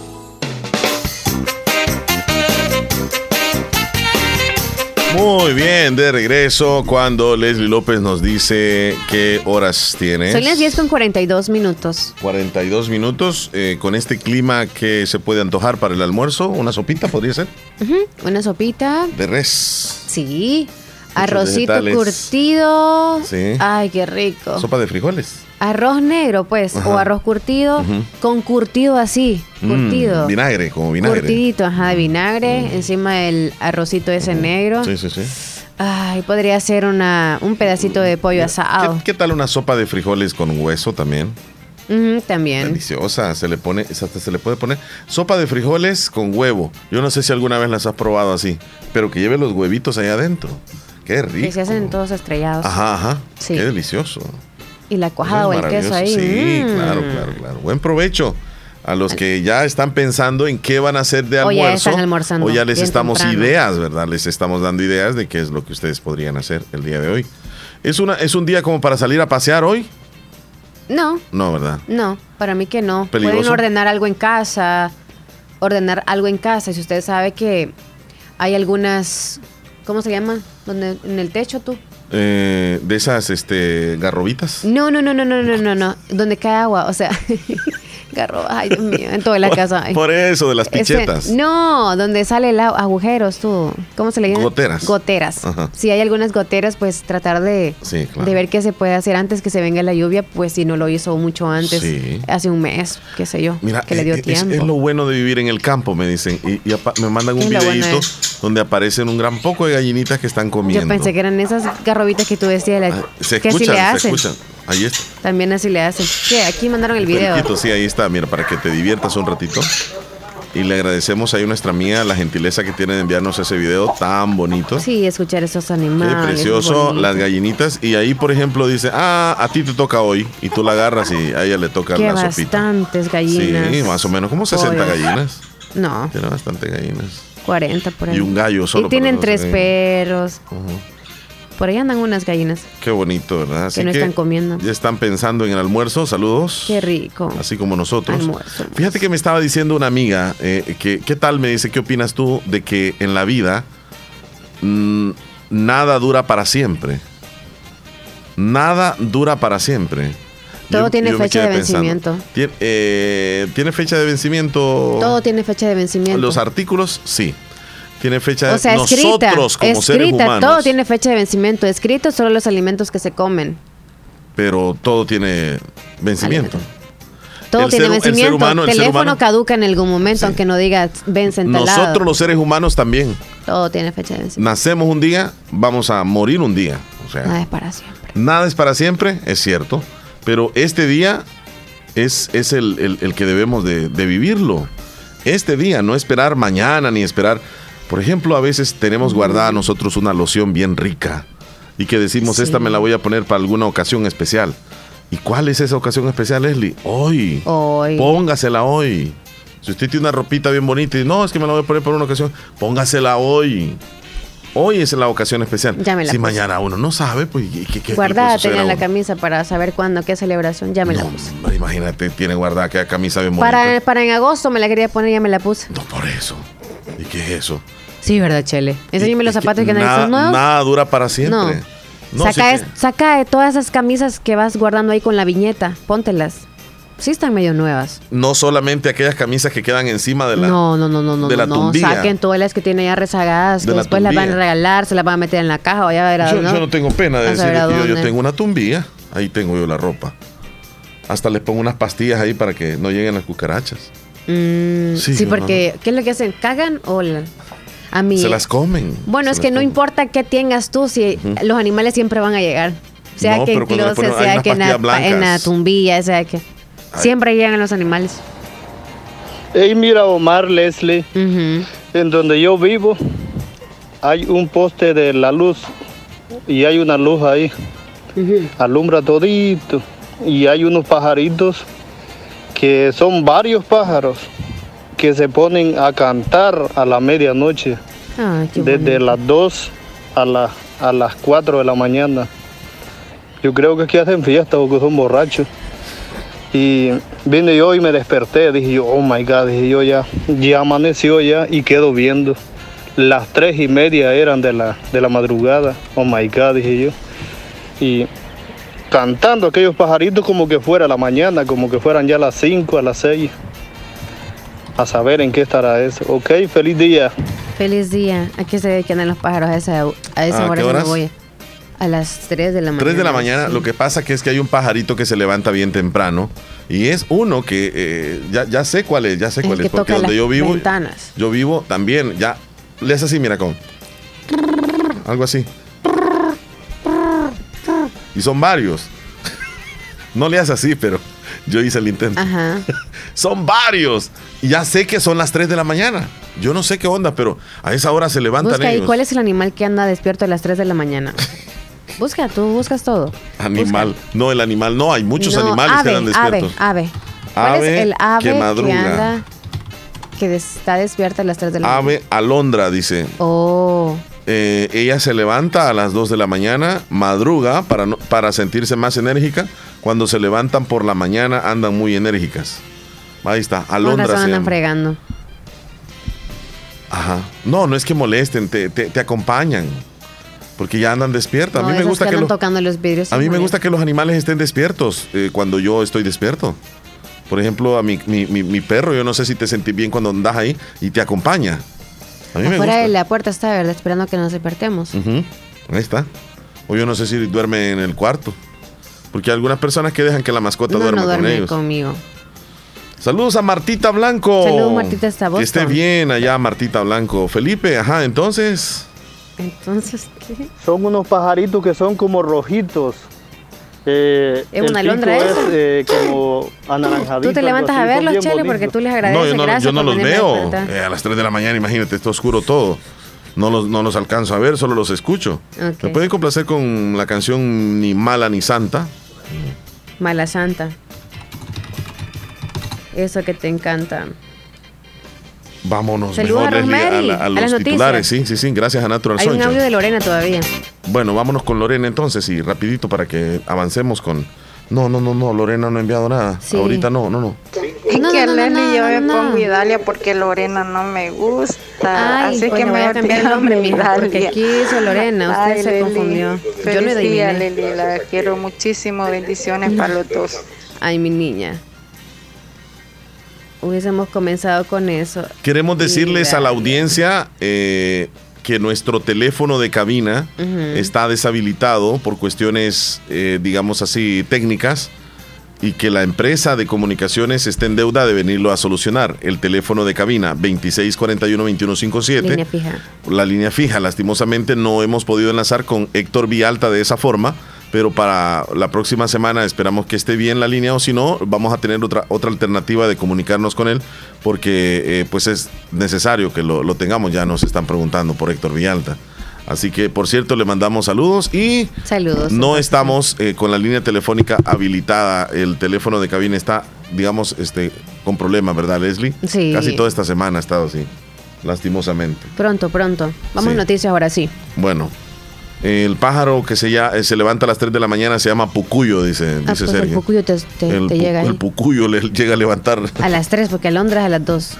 Muy bien, de regreso cuando Leslie López nos dice qué horas tienes. Son las 10 con 42 minutos. 42 minutos eh, con este clima que se puede antojar para el almuerzo. ¿Una sopita podría ser? Una sopita. De res. Sí. Arrocito vegetales. curtido. Sí. Ay, qué rico. Sopa de frijoles. Arroz negro, pues, Ajá. o arroz curtido, con curtido así, curtido. Mm, vinagre, como vinagre. Curtidito, ajá, de vinagre, encima del arrocito ese negro. Sí, sí, sí. Ay, podría ser una, un pedacito de pollo asado. ¿Qué, qué tal una sopa de frijoles con hueso también? Ujú, también. Deliciosa, se le pone, hasta se le puede poner sopa de frijoles con huevo. Yo no sé si alguna vez las has probado así, pero que lleve los huevitos ahí adentro. Qué Que rico. se hacen todos estrellados. Ajá, ajá. Sí. Qué delicioso. Y la cuajada o el queso ahí. Sí, mm. claro, claro, claro. Buen provecho. A los que ya están pensando en qué van a hacer de O almuerzo. ya están almorzando O ya les estamos temprano. ideas, ¿verdad? Les estamos dando ideas de qué es lo que ustedes podrían hacer el día de hoy. ¿Es, una, ¿Es un día como para salir a pasear hoy? No, No, ¿verdad? no, para mí que no. ¿Peligroso? Pueden ordenar algo en casa, ordenar algo en casa. Y si usted sabe que hay algunas, ¿cómo se llama? Donde, en el techo tú. Eh, de esas este, garrobitas. No, no, no, no, no, no, no, no. Donde cae agua, o sea, garro, ay Dios mío, en toda la casa. Por eso, de las Ese- pichetas. no, donde sale el agua, agujeros tú. ¿Cómo se le llama? Goteras. Goteras. Ajá. Si hay algunas goteras, pues tratar de, Sí, claro. de ver qué se puede hacer antes que se venga la lluvia, pues si no lo hizo mucho antes, Sí. hace un mes, qué sé yo, Mira, que le dio eh, es, tiempo. es lo bueno de vivir en el campo, me dicen. Y, y me mandan un bueno de- donde aparecen un gran poco de gallinitas que están comiendo. Yo pensé que eran esas garrobitas que tú decías, la- Ah, se que así le se hacen. escuchan. Ahí está. También así le hacen. ¿Qué? Aquí mandaron el video. Periquito, sí, ahí está. Mira, para que te diviertas un ratito. Y le agradecemos ahí a nuestra amiga la gentileza que tiene de enviarnos ese video tan bonito. Sí, escuchar esos Qué animales. precioso, bonito. las gallinitas. Y ahí, por ejemplo, dice, ah, a ti te toca hoy. Y tú la agarras y a ella le toca Qué la sopita. bastantes gallinas. Sí, más o menos, como 60 pollos. gallinas. No, Tiene bastante gallinas. 40 por ahí. Y un gallo solo. Y tienen tres perros. Ujú. Por ahí andan unas gallinas Qué bonito, ¿verdad? Así que no están comiendo. ya están pensando en el almuerzo. Saludos. Qué rico. Así como nosotros. Almuerzo. Fíjate que me estaba diciendo una amiga, eh, que, ¿qué tal? Me dice, ¿qué opinas tú de que en la vida mm, nada dura para siempre? Nada dura para siempre. Todo tiene fecha de vencimiento. Tien- eh, ¿Tiene fecha de vencimiento? Todo tiene fecha de vencimiento. Los artículos, sí. Tiene fecha o sea, de escrita. nosotros como seres humanos. todo tiene fecha de vencimiento. Escrito solo los alimentos que se comen. Pero todo tiene vencimiento. Todo El tiene ser- el ser vencimiento. humano- el ser Teléfono humano- caduca en algún momento, aunque no diga vence en tal lado. Nosotros los seres humanos también. Todo tiene fecha de vencimiento. Nacemos un día, vamos a morir un día. O sea, Nada es para siempre. nada es para siempre, es cierto. Pero este día es, es el, el- el que debemos de, de vivirlo. Este día, no esperar mañana ni esperar. Por ejemplo, a veces tenemos guardada nosotros una loción bien rica y que decimos, Sí. esta me la voy a poner para alguna ocasión especial. ¿Y cuál es esa ocasión especial, Leslie? Hoy. Hoy. Póngasela hoy. Si usted tiene una ropita bien bonita y no, es que me la voy a poner para una ocasión, póngasela hoy. Hoy es la ocasión especial. Ya me la si puse. mañana uno no sabe, pues ¿qué, qué, Guardada tenía la camisa para saber cuándo, qué celebración. Ya me la puse. Imagínate, tiene guardada aquella camisa bien bonita. Para, para en agosto me la quería poner, ya me la puse. Por eso. ¿Y qué es eso? Sí, ¿verdad, Chele? Enséñame los zapatos que nada, andan nuevos. nada dura para siempre. No. No, saca, sí que- saca de todas esas camisas que vas guardando ahí con la viñeta. Póntelas. Sí están medio nuevas. no solamente aquellas camisas que quedan encima de la. no, no, no, no, no. de la no. Saquen todas las que tienen ya rezagadas, De que después las van a regalar, se las van a meter en la caja o ya verás, yo, ¿no? yo no tengo pena de A decir a que yo, yo tengo una tumbilla. Ahí tengo yo la ropa. Hasta les pongo unas pastillas ahí para que no lleguen las cucarachas. Mm, Sí, sí, no, porque ¿qué es lo que hacen? ¿Cagan o la- a mí? Se las comen. Bueno, Se es que no comen. importa qué tengas tú, si los animales siempre van a llegar. Sea No, que en closet, sea que en la, en la tumbilla, sea que... Siempre llegan los animales. Hey, mira, Omar, Leslie, en donde yo vivo hay un poste de la luz y hay una luz ahí. Alumbra todito. Y hay unos pajaritos que son varios pájaros que se ponen a cantar a la medianoche, qué desde las 2 a, la- a las 4 de la mañana. Yo creo que aquí hacen fiesta porque son borrachos. Y vine yo y me desperté, dije yo, oh my God, dije yo ya, ya amaneció ya y quedo viendo las tres y media eran de la, de la madrugada. Oh my God, dije yo. Y cantando aquellos pajaritos como que fuera la mañana, como que fueran ya las 5, a las 6. A saber en qué estará eso. Ok, feliz día. Feliz día. Aquí se ve que andan los pájaros a esa, a esa ¿A hora qué que me horas? voy. A las 3 de la mañana. 3 de la mañana, sí. lo que pasa que es que hay un pajarito que se levanta bien temprano y es uno que eh, ya, ya sé cuál es, ya sé cuál es, porque toca donde las yo vivo, ventanas. yo vivo también, ya, le hace así, mira, con algo así. Y son varios. No le hace así, pero yo hice el intento. Ajá. Son varios. Y ya sé que son las 3 de la mañana. Yo no sé qué onda, pero a esa hora se levantan Busca ellos. cuál es el animal que anda despierto a las 3 de la mañana. Busca, tú buscas todo. Animal. No, el animal. No, hay muchos No, animales ave, que andan despiertos. Ave, ave. ¿Cuál Ave es el ave que que, madruga. anda, que des- está despierta a las 3 de la mañana? Ave alondra, dice. Oh, Eh, ella se levanta a las 2 de la mañana, madruga para, no- para sentirse más enérgica. Cuando se levantan por la mañana andan muy enérgicas. Ahí está, alondra se andan fregando. Ajá. No, no es que molesten, te, te- te acompañan. Porque ya andan despiertas. No, a mí me gusta que que, los- tocando los vidrios. a mí me gusta que los animales estén despiertos eh, cuando yo estoy despierto. Por ejemplo, a mi, mi- mi- mi perro, yo no sé si te sentís bien cuando andas ahí y te acompaña. A mí me Afuera gusta. de la puerta está, ¿verdad? Esperando que nos despertemos. Ahí está. O yo no sé si duerme en el cuarto. Porque hay algunas personas que dejan que la mascota No, duerma no con duerme ellos. conmigo. Saludos a Martita Blanco. Saludos, Martita, hasta Que esté bien allá, Martita Blanco. Felipe, ajá, entonces. Entonces, ¿qué? Son unos pajaritos que son como rojitos. Eh, ¿Es una alondra es eso? eh, como anaranjadito. Tú te levantas así, a verlos, Chele, porque tú les agradeces. No, yo no, Gracias yo no los veo. Eh, a las 3 de la mañana, imagínate, está oscuro todo. No los, no los alcanzo a ver, solo los escucho. Ok. Me pueden complacer con la canción Ni Mala ni Santa. Mala Santa. Eso que te encanta. Vámonos, Saludos mejor, a Leslie, a, la- a a los las titulares. Sí, noticias. sí, sí, gracias a Natural Hay un Sunshine. audio de Lorena todavía. Bueno, vámonos con Lorena entonces y rapidito para que avancemos con... No, no, no, no, Lorena no ha enviado nada. Sí. Ahorita no, no, no. Es No, que no, no, Leslie no, yo me no. pongo Idalia porque Lorena no me gusta. Ay, así que le voy me a cambiar el nombre, porque aquí dice Lorena, usted Ay, se Leslie, confundió. Yo Feliz no día. Leslie, la quiero muchísimo. Bendiciones para los dos. Ay, mi niña. Hubiésemos comenzado con eso. Queremos decirles a la audiencia eh, que nuestro teléfono de cabina está deshabilitado por cuestiones, eh, digamos así, técnicas y que la empresa de comunicaciones está en deuda de venirlo a solucionar. El teléfono de cabina 2641-2157. Línea fija. la línea fija. Lastimosamente no hemos podido enlazar con Héctor Vialta de esa forma, pero para la próxima semana esperamos que esté bien la línea o si no, vamos a tener otra, otra alternativa de comunicarnos con él porque eh, pues es necesario que lo, lo tengamos. Ya nos están preguntando por Héctor Vialta. Así que, por cierto, le mandamos saludos y Saludos. no estamos eh, con la línea telefónica habilitada. El teléfono de cabina está, digamos, este, con problemas, ¿verdad, Leslie? Sí. Casi toda esta semana ha estado así, lastimosamente. Pronto, pronto. Vamos Sí. a noticias ahora sí. Bueno, el pájaro que se, ya, eh, se levanta a las 3 de la mañana se llama pucuyo, dice, Ah, dice pues el pucuyo te, te- el, te pu- llega ahí. el pucuyo le llega a levantar. A las 3, porque Alondra es a las 2.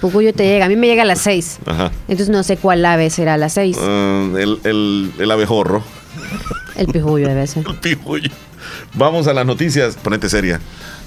Pucuyo te llega. A mí me llega a las 6. Ajá. Entonces no sé cuál ave será a las 6. Ah, el, el, el abejorro. El pijuyo debe ser. El pijuyo. Vamos a las noticias. Ponete seria.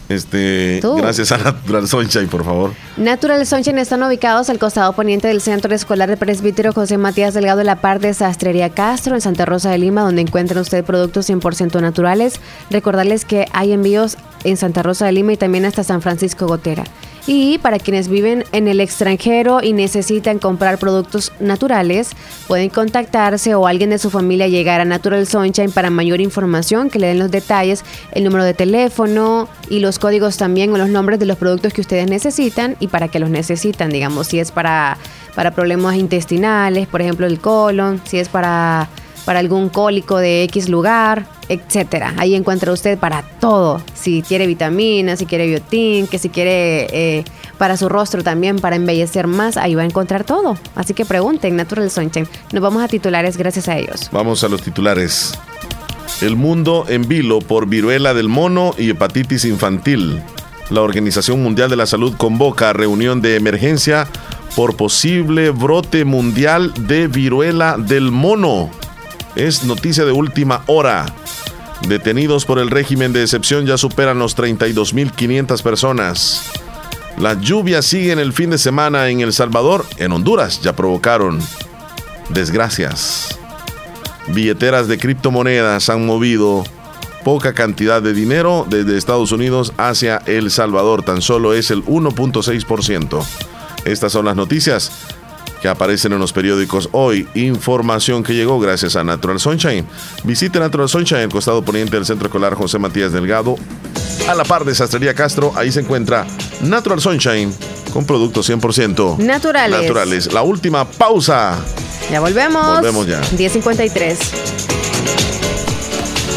Este, Tú. gracias a Natural Sunshine, por favor. Natural Sunshine están ubicados al costado poniente del Centro Escolar de Presbítero José Matías Delgado en la par de Sastrería Castro en Santa Rosa de Lima, donde encuentran usted productos 100% naturales. Recordarles que hay envíos en Santa Rosa de Lima y también hasta San Francisco Gotera. Y para quienes viven en el extranjero y necesitan comprar productos naturales, pueden contactarse o alguien de su familia llegar a Natural Sunshine para mayor información, que le den los detalles, el número de teléfono y los códigos también o los nombres de los productos que ustedes necesitan y para qué los necesitan, digamos, si es para, para problemas intestinales, por ejemplo el colon, si es para, para algún cólico de X lugar, etcétera. Ahí encuentra usted para todo. Si quiere vitaminas, si quiere biotín, que si quiere eh, para su rostro también, para embellecer más, ahí va a encontrar todo. Así que pregunten, Natural Sunshine. Nos vamos a titulares gracias a ellos. Vamos a los titulares. El mundo en vilo por viruela del mono y hepatitis infantil. La Organización Mundial de la Salud convoca a reunión de emergencia por posible brote mundial de viruela del mono. Es noticia de última hora. Detenidos por el régimen de excepción ya superan los 32.500 personas. Las lluvias siguen el fin de semana en El Salvador, en Honduras, ya provocaron desgracias. Billeteras de criptomonedas han movido poca cantidad de dinero desde Estados Unidos hacia El Salvador, tan solo es el 1.6%. Estas son las noticias que aparecen en los periódicos hoy. Información que llegó gracias a Natural Sunshine. Visite Natural Sunshine, el costado poniente del Centro Escolar José Matías Delgado. A la par de Sastrería Castro, ahí se encuentra Natural Sunshine con productos 100% Naturales. naturales. La última pausa. Ya volvemos. Volvemos ya. 10.53.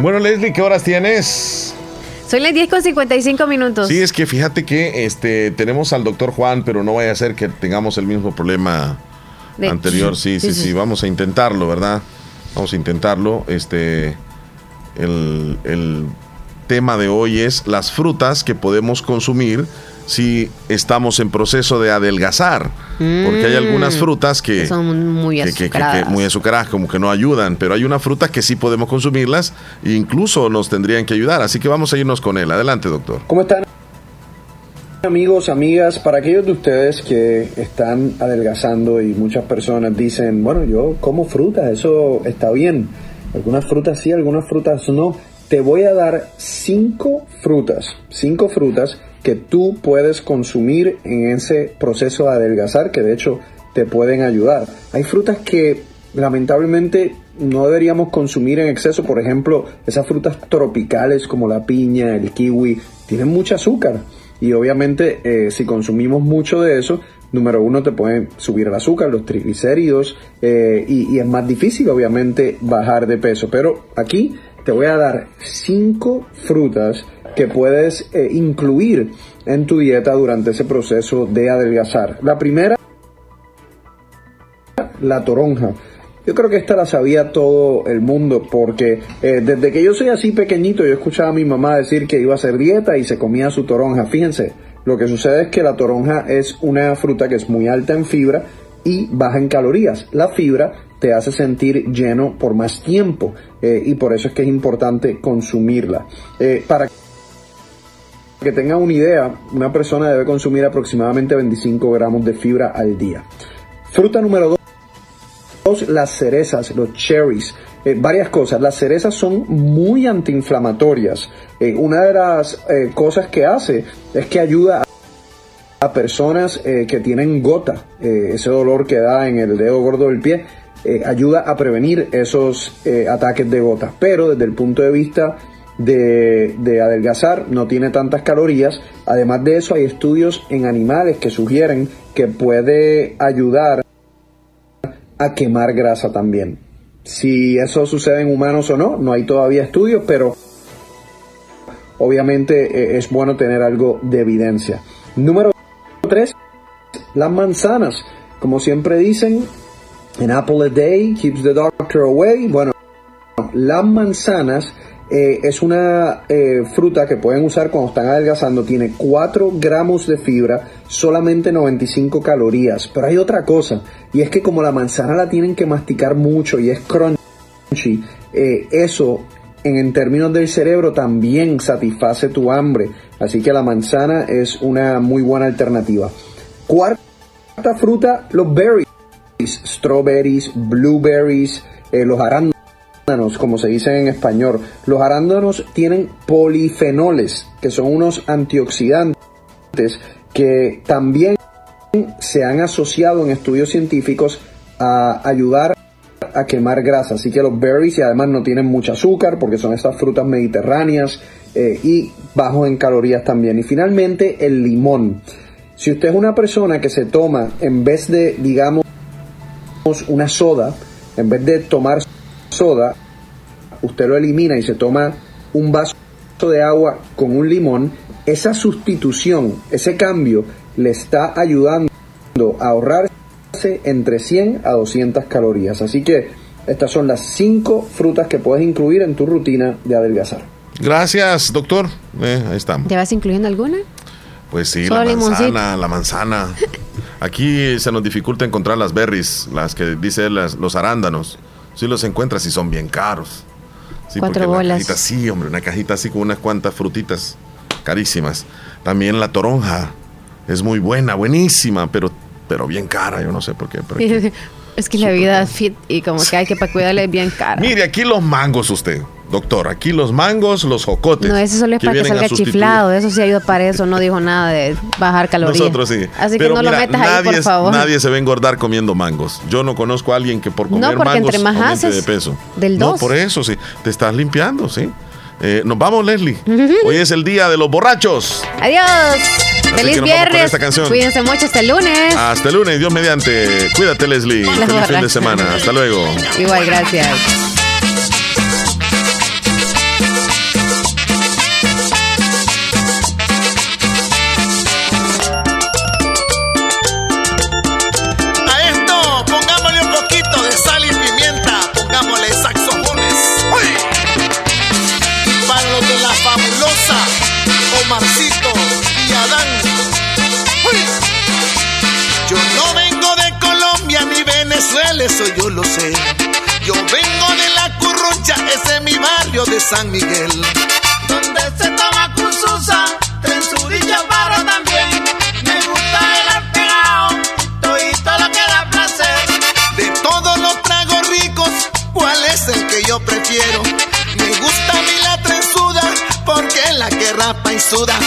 Bueno, Leslie, ¿qué horas tienes? Soy las 10 con 55 minutos. Sí, es que fíjate que este tenemos al doctor Juan, pero no vaya a ser que tengamos el mismo problema De- anterior. Sí, sí, Sí, sí, sí. Vamos a intentarlo, ¿verdad? Vamos a intentarlo. Este, el, el tema de hoy es las frutas que podemos consumir si estamos en proceso de adelgazar. Porque hay algunas Mm, frutas que, Son muy que- que- que- que azucaradas. muy azucaradas, como que no ayudan, pero hay una fruta que sí podemos consumirlas e incluso nos tendrían que ayudar. Así que vamos a irnos con él. Adelante, doctor. ¿Cómo están? Amigos, amigas, para aquellos de ustedes que están adelgazando y muchas personas dicen, bueno, yo como frutas, eso está bien. Algunas frutas sí, algunas frutas no. Te voy a dar cinco frutas, cinco frutas que tú puedes consumir en ese proceso de adelgazar, que de hecho te pueden ayudar. Hay frutas que lamentablemente no deberíamos consumir en exceso, por ejemplo, esas frutas tropicales como la piña, el kiwi, tienen mucho azúcar. Y obviamente eh, si consumimos mucho de eso, número uno te pueden subir el azúcar, los triglicéridos eh, y, y es más difícil obviamente bajar de peso, pero aquí te voy a dar cinco frutas que puedes eh, incluir en tu dieta durante ese proceso de adelgazar. La primera la toronja. Yo creo que esta la sabía todo el mundo porque eh, desde que yo soy así pequeñito yo escuchaba a mi mamá decir que iba a hacer dieta y se comía su toronja. Fíjense, Lo que sucede es que la toronja es una fruta que es muy alta en fibra y baja en calorías. La fibra te hace sentir lleno por más tiempo eh, y por eso es que es importante consumirla. Eh, para que tengan una idea, una persona debe consumir aproximadamente 25 gramos de fibra al día. Fruta número 2, las cerezas, los cherries. Eh, varias cosas. Las cerezas son muy antiinflamatorias. Una de las cosas que hace es que ayuda a personas que tienen gota, ese dolor que da en el dedo gordo del pie, ayuda a prevenir esos ataques de gota. Pero desde el punto de vista de, de, adelgazar, no tiene tantas calorías. Además de eso, hay estudios en animales que sugieren que puede ayudar a quemar grasa también. Si eso sucede en humanos o no, no hay todavía estudios, pero obviamente eh, es bueno tener algo de evidencia. Número 3, las manzanas. Como siempre dicen, an apple a day keeps the doctor away. Bueno, las manzanas eh, es una eh, fruta que pueden usar cuando están adelgazando. Tiene 4 gramos de fibra, solamente 95 calorías. Pero hay otra cosa, y es que como la manzana la tienen que masticar mucho y es crunchy, eh, eso en, términos del cerebro también satisface tu hambre. Así que la manzana es una muy buena alternativa. Cuarta fruta, los berries. Strawberries, blueberries, los arándanos como se dice en español. Los arándanos tienen polifenoles, que son unos antioxidantes que también se han asociado en estudios científicos a ayudar a quemar grasa. Así que los berries y además no tienen mucho azúcar porque son estas frutas mediterráneas eh, y bajos en calorías también. Y finalmente el limón. Si usted es una persona que se toma en vez de, digamos, una soda, en vez de tomar soda, usted lo elimina y se toma un vaso de agua con un limón, esa sustitución, ese cambio le está ayudando a ahorrarse entre 100 a 200 calorías. Así que estas son las 5 frutas que puedes incluir en tu rutina de adelgazar. Gracias, doctor. Eh, ahí estamos. ¿Ya vas incluyendo alguna? Pues sí, la manzana, la manzana. Aquí se nos dificulta encontrar las berries, las que dice los arándanos. Si los encuentras y son bien caros. Sí, Cuatro bolas. cajita, sí, hombre, una cajita así con unas cuantas frutitas carísimas. También la toronja es muy buena, buenísima, pero, pero bien cara, yo no sé por qué. es que la vida fit y como que hay que para cuidarle bien cara. Mire, aquí los mangos usted. Doctor, aquí los mangos, los jocotes. No, eso solo es para que salga chiflado. Eso sí ayuda para eso. No dijo nada de bajar calorías. Nosotros sí. Así que no lo metas ahí, por favor. Nadie se va a engordar comiendo mangos. Yo no conozco a alguien que por comer no, porque mangos entre más haces, de peso. Del No, por eso sí. Te estás limpiando, sí. Eh, nos vamos, Leslie. Hoy es el día de los borrachos. Adiós. Feliz viernes. Cuídense mucho hasta el lunes. Hasta el lunes, Dios mediante. Cuídate, Leslie. Feliz fin de semana. Hasta luego. Igual, gracias. Yo lo sé. Yo vengo de la Currucha, ese es mi barrio de San Miguel. Donde se toma cursusa, trenzudilla para también. Me gusta el pegado, todo lo que da placer. De todos los tragos ricos, ¿cuál es el que yo prefiero? Me gusta a mí la trenzuda, porque es la que rapa y suda.